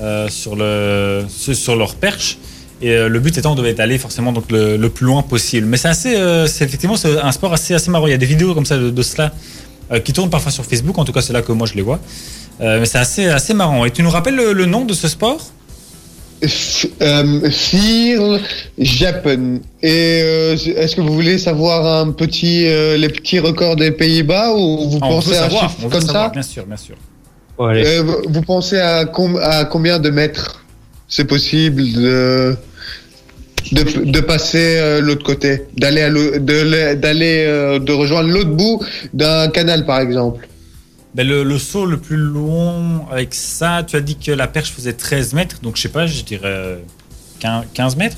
euh, sur, le, sur sur leur perche. Et le but étant d'aller forcément donc le, plus loin possible. Mais c'est assez, effectivement un sport assez assez marrant. Il y a des vidéos comme ça de, cela qui tournent parfois sur Facebook. En tout cas, c'est là que moi je les vois. Mais c'est assez assez marrant. Et tu nous rappelles le, nom de ce sport? Euh, Fear Japan. Et euh, est-ce que vous voulez savoir un petit, euh, les petits records des Pays-Bas ou vous Ah, on veut pensez à un savoir, chiffre on veut comme savoir, ça Bien sûr, bien sûr. Bon. Euh, vous- pensez à, com- à combien de mètres c'est possible de, de, de passer euh, l'autre côté, d'aller euh, de rejoindre l'autre bout d'un canal par exemple? Ben, le, le saut le plus long avec ça, tu as dit que la perche faisait 13 mètres. Donc je sais pas, je dirais euh, 15 15 mètres.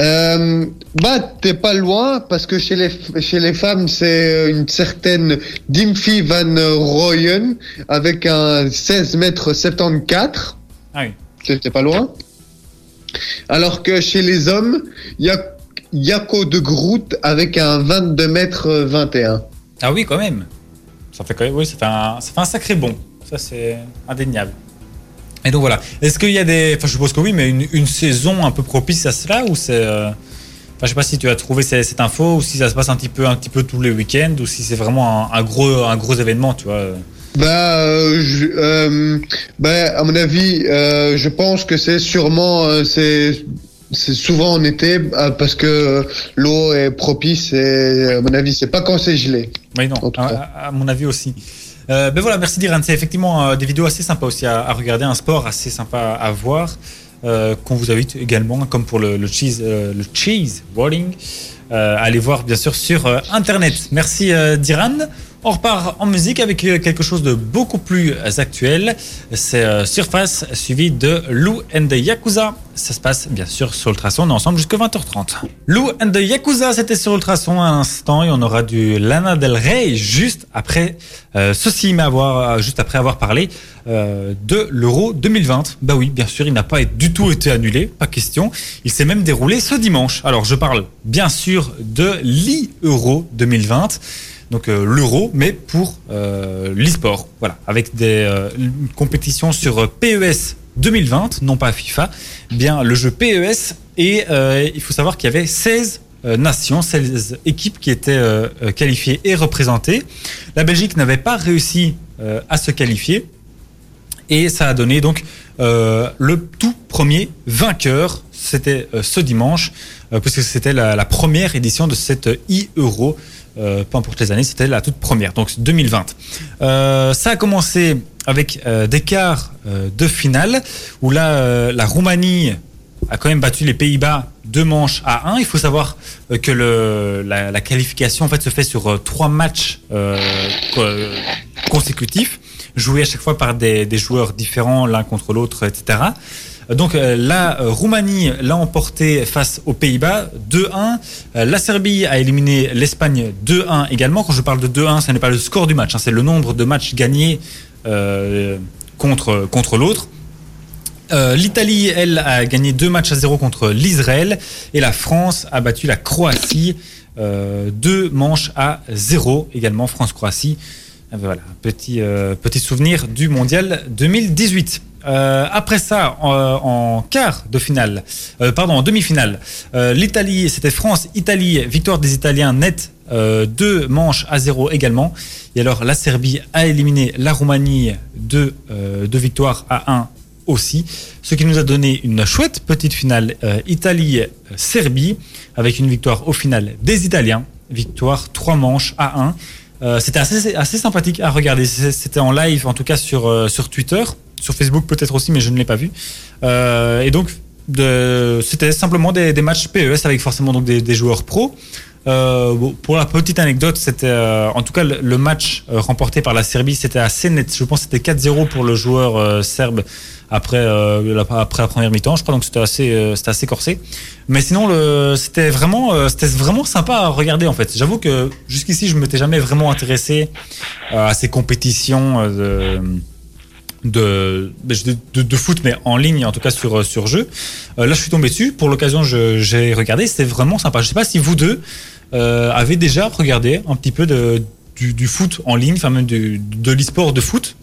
Euh, bah, t'es pas loin parce que chez les, chez les femmes, c'est euh, une certaine Dimfy Van Royen avec un 16 mètres 74. Ah oui. T'es pas loin. Alors que chez les hommes, il y a Yako de Groot avec un 22 mètres 21. Ah oui, quand même. Ça fait quand même, oui, ça fait un, sacré bond. Ça, c'est indéniable. Et donc voilà. Est-ce qu'il y a des, enfin, je suppose que oui, mais une, saison un peu propice à cela ou c'est, euh, je sais pas si tu as trouvé cette info ou si ça se passe un petit peu, un petit peu tous les week-ends ou si c'est vraiment un, gros, un gros événement, tu vois. Euh, je- euh, bah, à mon avis, je pense que c'est sûrement, c'est, c'est souvent en été parce que l'eau est propice et à mon avis, c'est pas quand c'est gelé. Oui, non, à, mon avis aussi. Euh, ben voilà, merci Diran. C'est effectivement euh, des vidéos assez sympas aussi à, à regarder, un sport assez sympa à voir, euh, qu'on vous invite également, comme pour le, le cheese, le cheese euh, à aller voir bien sûr sur internet. Merci Diran. On repart en musique avec euh, quelque chose de beaucoup plus actuel. C'est euh, Surface suivi de Lou and the Yakuza. Ça se passe bien sûr sur Ultrason. On est ensemble jusqu'à 20h30. Lou and the Yakuza, c'était sur Ultrason à l'instant et on aura du Lana Del Rey juste après euh, ceci, mais avoir, euh, juste après avoir parlé euh, de l'Euro 2020. Bah oui, bien sûr, il n'a pas du tout été annulé, pas question. Il s'est même déroulé ce dimanche. Alors je parle bien sûr de l'e-Euro 2020 donc euh, l'euro, mais pour euh, l'e-sport. Voilà, avec des euh, une compétition sur euh, PES 2020, non pas FIFA, bien le jeu PES. Et il faut savoir qu'il y avait 16 euh, nations, 16 équipes qui étaient qualifiées et représentées. La Belgique n'avait pas réussi à se qualifier. Et ça a donné donc le tout premier vainqueur. C'était ce dimanche, puisque c'était la, la première édition de cette e-euro. Euh, peu importe les années, c'était la toute première, donc 2020. Euh, ça a commencé avec euh, des quarts euh, de finale, où là, la Roumanie a quand même battu les Pays-Bas deux manches à 1. Il faut savoir que la, qualification en fait se fait sur trois matchs co- consécutifs, joués à chaque fois par des joueurs différents l'un contre l'autre, etc. Donc euh, la euh, Roumanie l'a emporté face aux Pays-Bas 2-1. Euh, La Serbie a éliminé l'Espagne 2-1 également. Quand je parle de 2-1, ce n'est pas le score du match, hein, c'est le nombre de matchs gagnés contre, contre l'autre. L'Italie, elle, a gagné deux matchs à zéro contre l'Israël et la France a battu la Croatie euh, deux manches à zéro également France-Croatie. Voilà, petit euh, petit souvenir du mondial 2018. Euh, après ça, en, quart de finale, euh, pardon, en demi-finale, euh, l'Italie, c'était France-Italie, victoire des Italiens euh, deux manches à zéro également. Et alors la Serbie a éliminé la Roumanie, euh, deux victoires à un aussi, ce qui nous a donné une chouette petite finale Italie-Serbie, avec une victoire au final des Italiens, victoire trois manches à 1. Euh, c'était assez, sympathique à regarder. C'était en live, en tout cas sur, euh, sur Twitter, sur Facebook peut-être aussi, mais je ne l'ai pas vu. Euh, et donc, c'était simplement des, matchs PES avec forcément donc des, joueurs pros. Pour la petite anecdote, c'était en tout cas le, match remporté par la Serbie, c'était assez net. Je pense que c'était 4-0 pour le joueur serbe après euh, la, après la première mi-temps, je crois. Donc c'était assez euh, c'était assez corsé. Mais sinon, c'était vraiment euh, c'était vraiment sympa à regarder en fait. J'avoue que jusqu'ici, je m'étais jamais vraiment intéressé à ces compétitions de, de, de, foot, mais en ligne, en tout cas sur, sur jeu. Là, je suis tombé dessus. Pour l'occasion, j'ai regardé. C'était vraiment sympa. Je sais pas si vous deux avez déjà regardé un petit peu de, du, foot en ligne, enfin même de l'e-sport de foot.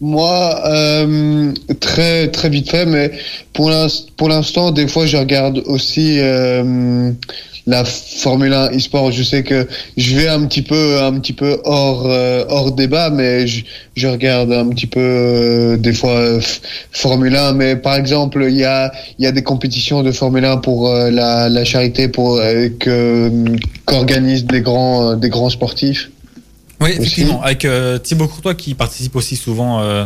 Moi, euh, très très vite fait, mais pour l'ins- pour l'instant, des fois, je regarde aussi euh, la Formule 1 e-sport. Je sais que je vais un petit peu un petit peu hors euh, hors débat, mais je, je regarde un petit peu euh, des fois Formule 1. Mais par exemple, il y a il y a des compétitions de Formule 1 pour euh, la, la charité pour que qu'organisent des grands des grands sportifs. Oui, effectivement. Avec euh, Thibaut Courtois qui participe aussi souvent, euh,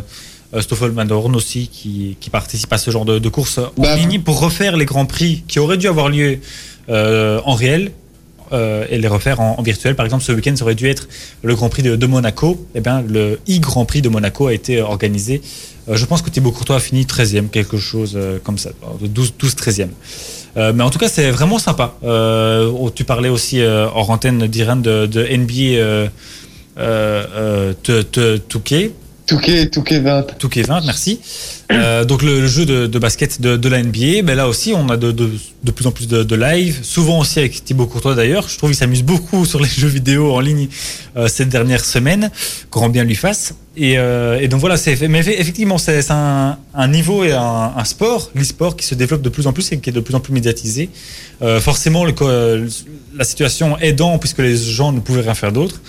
euh, Stoffel Van aussi qui, qui participe à ce genre de, de courses en Bah, ligne pour refaire les grands prix qui auraient dû avoir lieu euh, en réel. euh, et les refaire en, en virtuel. Par exemple, ce week-end, ça aurait dû être le Grand Prix de, de Monaco. Eh bien, le e-Grand Prix de Monaco a été organisé. Euh, je pense que Thibaut Courtois a fini 13e, quelque chose euh, comme ça, 12, 12 13e. Euh, mais en tout cas, c'est vraiment sympa. Euh, oh, tu parlais aussi euh, hors antenne d'Iran de, de NBA euh, euh, 2K. Touquet, Touquet 20. Touquet 20, merci. Euh, donc le, le jeu de, de basket de, de la NBA, ben là aussi on a de, plus en plus de, live, souvent aussi avec Thibaut Courtois d'ailleurs. Je trouve qu'il s'amuse beaucoup sur les jeux vidéo en ligne euh, cette dernière semaine, grand bien lui fasse. Et, euh, et donc voilà, c'est mais effe- effectivement c'est un, un niveau et un, un sport, l'e-sport qui se développe de plus en plus et qui est de plus en plus médiatisé. Euh, forcément le, la situation aidant puisque les gens ne pouvaient rien faire d'autre.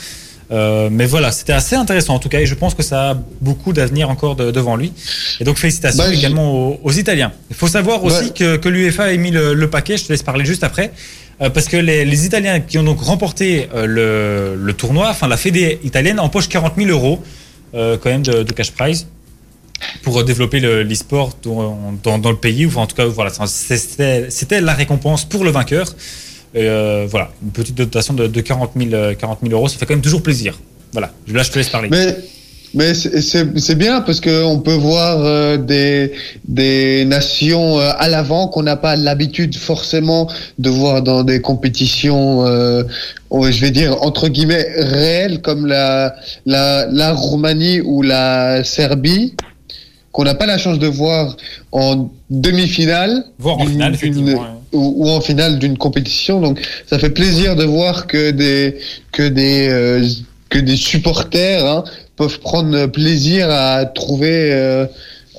Euh, mais voilà, c'était assez intéressant en tout cas, et je pense que ça a beaucoup d'avenir encore de- devant lui. Et donc félicitations Bah, également aux, aux Italiens. Il faut savoir aussi que, que l'UEFA a mis le, le paquet, je te laisse parler juste après, euh, parce que les, les Italiens qui ont donc remporté euh, le, le tournoi, enfin la fédé italienne empoche 40 000 euros quand même de, de cash prize pour développer le- l'e-sport dans, dans, dans le pays. Enfin, en tout cas, voilà, c'était la récompense pour le vainqueur. Euh, voilà, une petite dotation de, de 40, 000, euh, 40 000 euros, ça fait quand même toujours plaisir. Voilà, là je te laisse parler. Mais, mais c'est- bien parce qu'on peut voir euh, des, des nations euh, à l'avant qu'on n'a pas l'habitude forcément de voir dans des compétitions, euh, je vais dire, entre guillemets, réelles comme la, la, la Roumanie ou la Serbie qu'on n'a pas la chance de voir en demi-finale. Voir en finale, d'une- effectivement. ouais. ou, ou en finale d'une compétition. Donc, ça fait plaisir de voir que des que des euh, que des supporters hein, peuvent prendre plaisir à trouver. euh,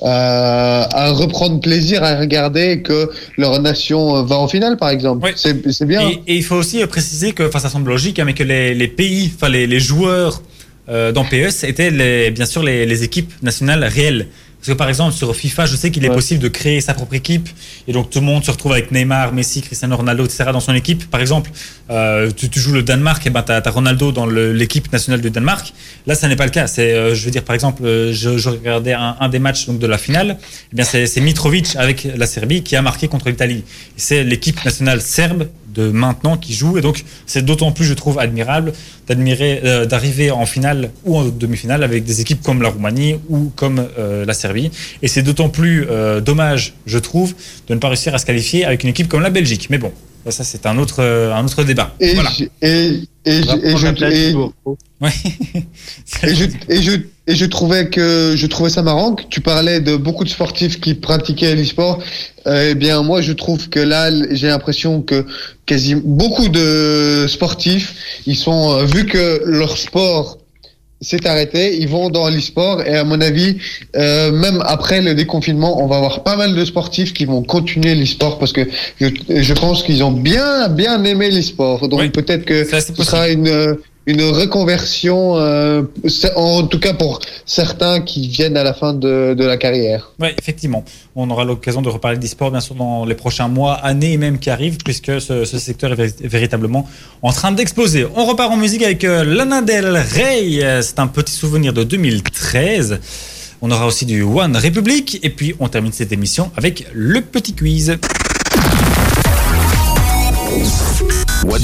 à, à reprendre plaisir à regarder que leur nation va en finale par exemple Oui. c'est bien Et, et il faut aussi préciser que, enfin, ça semble logique, hein, mais que les, les pays, enfin, les, les joueurs euh, dans PES étaient les, bien sûr les, les équipes nationales réelles. Parce que par exemple, sur FIFA, je sais qu'il est possible de créer sa propre équipe. Et donc, tout le monde se retrouve avec Neymar, Messi, Cristiano Ronaldo, etc. dans son équipe. Par exemple, euh, tu, tu joues le Danemark, et ben, tu as, Ronaldo dans l'équipe nationale du Danemark. Là, ça n'est pas le cas. C'est, euh, je veux dire, par exemple, euh, je, je regardais un, un des matchs donc, de la finale. Eh bien, c'est Mitrovic avec la Serbie qui a marqué contre l'Italie. C'est l'équipe nationale serbe de maintenant qui joue. Et donc, c'est d'autant plus, je trouve, admirable d'admirer, euh, d'arriver en finale ou en demi-finale avec des équipes comme la Roumanie ou comme euh, la Serbie. Et c'est d'autant plus euh, dommage, je trouve, de ne pas réussir à se qualifier avec une équipe comme la Belgique. Mais bon, ça, c'est un autre, un autre débat. Et, voilà. je- et, je- et je. Ouais. et je, et je, trouvais que je trouvais ça marrant que tu parlais de beaucoup de sportifs qui pratiquaient l'e-sport. Euh, eh bien, moi, je trouve que là, j'ai l'impression que quasi beaucoup de sportifs, ils sont euh, vu que leur sport s'est arrêté, ils vont dans l'e-sport et à mon avis, euh, même après le déconfinement, on va avoir pas mal de sportifs qui vont continuer l'e-sport parce que je, je pense qu'ils ont bien bien aimé l'e-sport. Donc Oui. peut-être que Ça, ce sera une une reconversion, euh, en tout cas pour certains qui viennent à la fin de, la carrière. Oui, effectivement. On aura l'occasion de reparler d'e-sport, bien sûr, dans les prochains mois, années même qui arrivent, puisque ce, ce secteur est véri- véritablement en train d'exploser. On repart en musique avec euh, Lana Del Rey. C'est un petit souvenir de 2013. On aura aussi du One Republic. Et puis, on termine cette émission avec le petit quiz.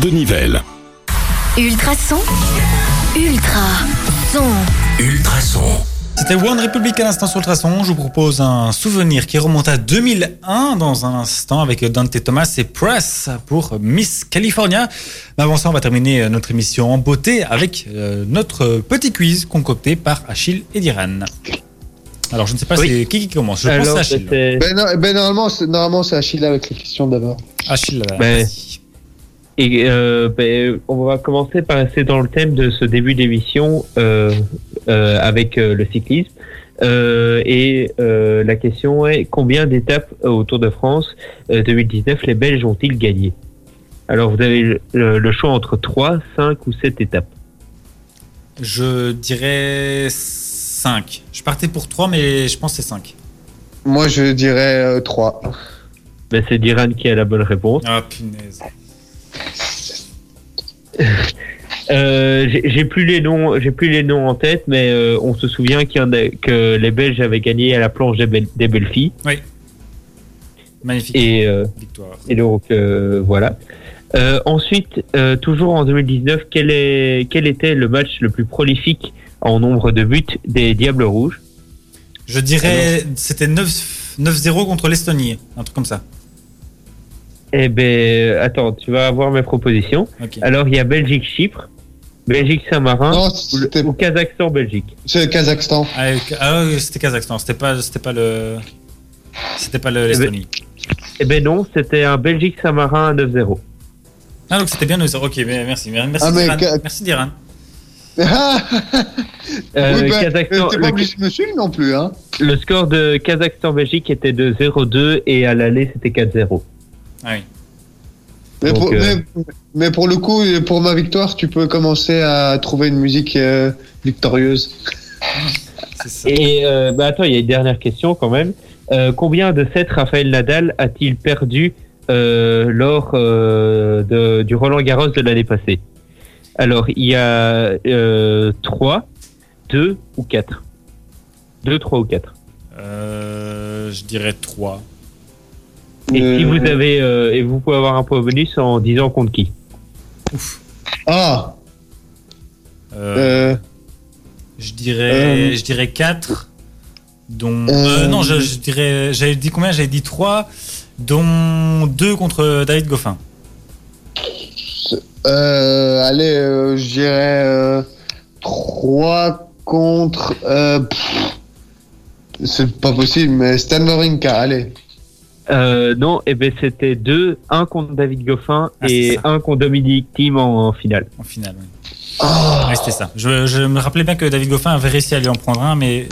de Nivelles. Ultrason. Ultra. Son. Ultrason. C'était One Republic à l'instant sur Ultrason. Je vous propose un souvenir qui remonte à 2001 dans un instant avec Dante Thomas et Press pour Miss California. Mais avant ça, on va terminer notre émission en beauté avec euh, notre petit quiz concocté par Achille et Diran. Alors, je ne sais pas Oui. c'est qui qui commence. Je pense Alors, à Achille. Ben, non- ben, normalement, c'est- normalement, c'est Achille avec les questions d'abord. Achille, Ben. Et euh, ben, on va commencer par rester dans le thème de ce début d'émission euh, euh, avec euh, le cyclisme. Euh, et euh, la question est combien d'étapes au Tour de France euh, 2019 les Belges ont-ils gagné? Alors vous avez le, le- le choix entre 3, 5 ou 7 étapes. Je dirais 5. Je partais pour 3, mais je pense que c'est 5. Moi, je dirais 3. Ben, c'est Diran qui a la bonne réponse. Ah, punaise. Euh, j'ai plus les noms, j'ai plus les noms en tête, mais euh, on se souvient qu'il y en a, que les Belges avaient gagné à la planche des, belles- des belles filles. Magnifique Et euh, victoire. Et donc voilà. Ensuite, toujours en 2019, quel, est, quel était le match le plus prolifique en nombre de buts des Diables Rouges? Je dirais c'était 9 9-0 contre l'Estonie, un truc comme ça. Eh ben, attends, tu vas avoir mes propositions. Alors, il y a Belgique-Chypre, Belgique-Saint-Marin ou, le- Kazakhstan-Belgique. c'est le Kazakhstan. Ah, euh, ah oui, c'était Kazakhstan, c'était pas, c'était pas le, c'était pas le l'Estonie. Eh ben non, c'était un Belgique-Saint-Marin à 9-0. Ah donc c'était bien nous. Ok, mais merci, merci Ah, mais Diran. Merci Diran. Ah, Euh, oui, ben, Kazakhstan- le- pas obligé de me suivre non plus, hein. le score de Kazakhstan-Belgique était de 0-2 et à l'aller, c'était 4-0. Ah oui. Mais, Donc, pour, euh, mais, mais pour le coup, pour ma victoire, tu peux commencer à trouver une musique euh, victorieuse. C'est ça. Et euh, bah attends, il y a une dernière question quand même. Euh, combien de sets Raphaël Nadal a-t-il perdu euh, lors euh, de, du Roland Garros de l'année passée? Alors, il y a euh, 3, 2 ou 4 2, 3 ou 4. Euh, je dirais 3. Et Euh, si vous avez euh, et vous pouvez avoir un point bonus en disant contre qui Ah, Euh, euh, je dirais, euh, je dirais 4. Dont, Euh, euh, non, je, je dirais, j'avais dit combien? J'avais dit 3, dont 2 contre David Goffin. euh, allez, euh, je dirais euh, 3 contre. Euh, C'est pas possible, mais Stan Wawrinka, allez. Euh, non, et ben c'était deux, un contre David Goffin Ah, et un contre Dominique Thiem en, en finale. En finale, oui. Oh. Ouais, c'était ça. Je, je me rappelais bien que David Goffin avait réussi à lui en prendre un, mais,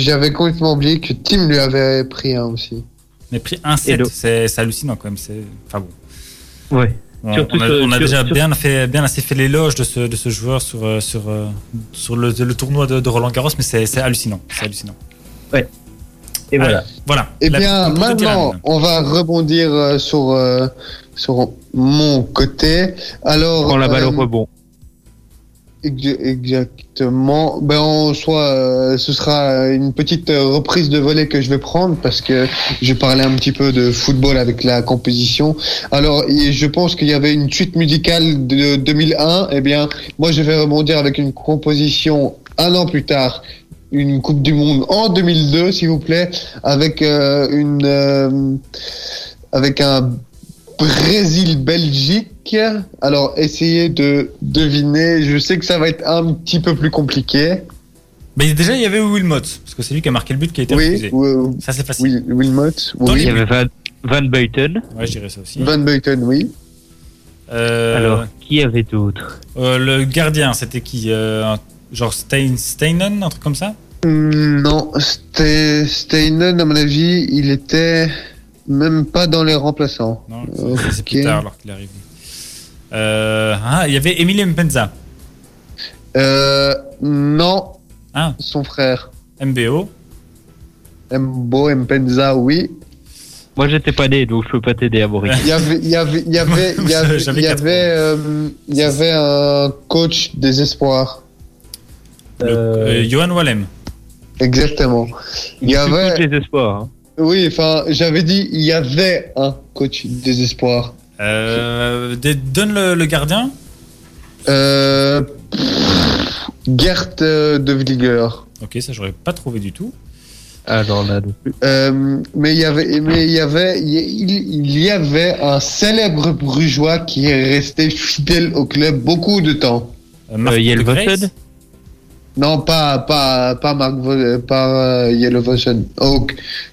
J'avais complètement oublié que Tim lui avait pris un aussi. mais pris un Et set. le- C'est c'est hallucinant quand même. c'est- Enfin bon. Ouais. On, a, sur- on a sur- déjà sur- bien, fait, bien assez fait l'éloge de ce, de ce joueur sur, euh, sur, euh, sur le, le tournoi de, de Roland Garros, mais c'est hallucinant. C'est hallucinant. Et voilà. Voilà. Eh La- bien, maintenant, on va rebondir euh, sur, euh, sur mon côté. Alors, Prends la balle au euh, rebond. ex- Exactement. Ben, en soi, euh, ce sera une petite reprise de volet que je vais prendre parce que je parlais un petit peu de football avec la composition. Alors, je pense qu'il y avait une suite musicale de 2001. Eh bien, moi, je vais rebondir avec une composition un an plus tard. Une Coupe du Monde en 2002, s'il vous plaît, avec euh, une euh, avec un Brésil-Belgique. Alors, essayez de deviner. Je sais que ça va être un petit peu plus compliqué. Mais déjà, il y avait Wilmot, parce que c'est lui qui a marqué le but qui a été Oui, refusé. oui, Ça, c'est facile. Will, Wilmot, oui. Il y avait Van, Van Buiten. Ouais, je dirais ça aussi. Van Buiten, oui. Euh, Alors, qui avait d'autres euh, le gardien, c'était qui? Euh, un- Genre Stein, Steinen, un truc comme ça? Hmm, Non, Ste- Steinen, à mon avis, il était même pas dans les remplaçants. Non, Ok. c'est- plus tard alors qu'il arrive. Euh, ah, il y avait Emile Mpenza, Euh, non, Ah. son frère. MBO. Mbo Mpenza, oui. Moi, j'étais pas né, donc je peux pas t'aider à Maurice. Il y avait, il y avait, il y avait, il y avait, J'avais il y quatre avait, euh, il y avait un coach des espoirs. Le- Euh, euh, Johan Wallem. Exactement. Il y avait, coach les espoirs. hein. oui, enfin, j'avais dit, il y avait un coach des espoirs. Euh, donne le, le gardien. Euh, pff, Gert euh, de Vlieger. Ok, ça j'aurais pas trouvé du tout. Ah non, là. Euh, mais il y avait, mais il y avait, il, il y avait un célèbre brugeois qui est resté fidèle au club beaucoup de temps. Euh, Marc Non, pas, pas, pas Marc, Vo- pas euh. Au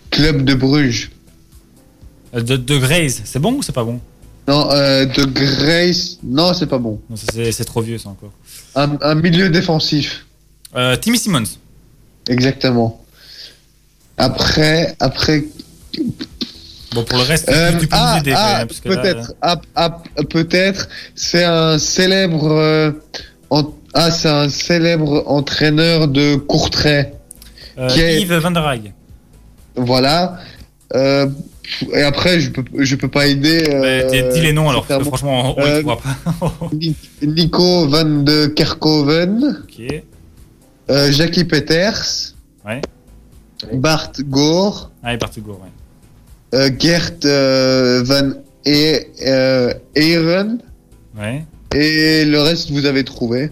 club de Bruges. Euh, De, de Grace, c'est bon ou c'est pas bon? Non, euh, de Grace. Non, c'est pas bon. C'est trop vieux ça encore. Un, un milieu défensif. Euh, Timmy Simmons. Exactement. Après, après. Bon, pour le reste, euh, tu, tu peux ah, aider. ah, parce que là, peut-être. Ah, ah, peut-être. C'est un célèbre. euh, en- ah, c'est un célèbre entraîneur de Courtrai. euh, qui est- Yves Van der Haag. Voilà. Euh, et après, je peux, je peux pas aider. Ouais, euh, dis- dis les noms alors, parce que clairement. franchement, on ne Euh, trouvera pas. Ni- Nico van de Kerkhoven, ok. euh, Jackie Peters, Ouais. Bart Gore, Allez, Partougour, ouais. euh, Gert van e Eyren, Ouais. et le reste vous avez trouvé.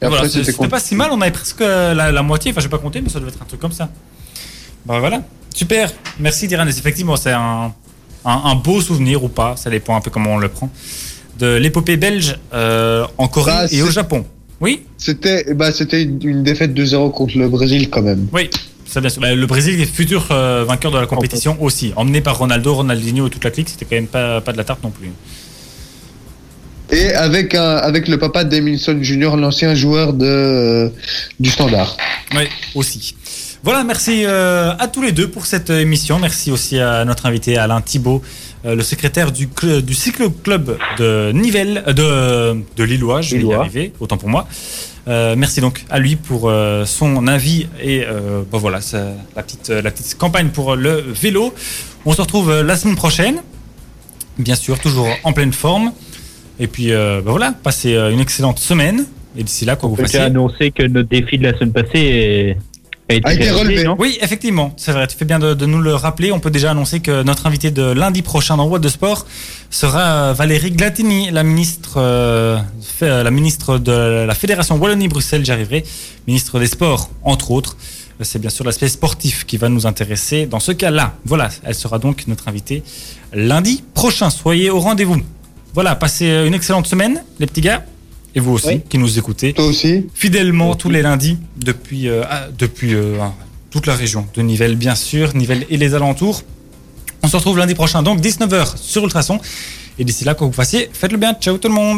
Et voilà, c'était pas si mal, on avait presque euh, la, la moitié, enfin je vais pas compter, mais ça devait être un truc comme ça. Bah voilà, super, merci Diran, effectivement c'est un, un, un beau souvenir ou pas, ça dépend un peu comment on le prend, de l'épopée belge euh, en Corée Bah, et au Japon. Oui? C'était bah, c'était une défaite 2-0 contre le Brésil quand même. Oui, c'est bien sûr. Bah, le Brésil est futur euh, vainqueur de la compétition aussi, emmené par Ronaldo, Ronaldinho et toute la clique, c'était quand même pas, pas de la tarte non plus. Et avec, un, avec le papa d'Emilson Junior, l'ancien joueur de, euh, du Standard. Oui, aussi. Voilà, merci euh, à tous les deux pour cette émission. Merci aussi à notre invité Alain Thibault, euh, le secrétaire du, cl- du cyclo-club de Nivelles, euh, de, de Lillois, je vais y arriver, autant pour moi. Euh, merci donc à lui pour euh, son avis et euh, bon voilà, la, petite, la petite campagne pour le vélo. On se retrouve la semaine prochaine, bien sûr, toujours en pleine forme. Et puis euh, bah voilà, passez euh, une excellente semaine. Et d'ici là, quoi que vous J'ai fassiez. annoncé que notre défi de la semaine passée est- a été, A été réalisé, relevé. non? Oui, effectivement, c'est vrai. Tu fais bien de, de nous le rappeler. On peut déjà annoncer que notre invité de lundi prochain dans What de Sport sera euh, Valérie Glatini, la ministre, euh, euh, la ministre de la Fédération Wallonie-Bruxelles. J'y arriverai, ministre des Sports, entre autres. C'est bien sûr l'aspect sportif qui va nous intéresser dans ce cas-là. Voilà, elle sera donc notre invitée lundi prochain. Soyez au rendez-vous. Voilà, passez une excellente semaine, les petits gars. Et vous aussi, Oui. qui nous écoutez Toi aussi fidèlement tous les lundis depuis, euh, ah, depuis euh, toute la région de Nivelles, bien sûr, Nivelles et les alentours. On se retrouve lundi prochain, donc 19h sur Ultrason. Et d'ici là, quoi que vous fassiez, faites le bien. Ciao tout le monde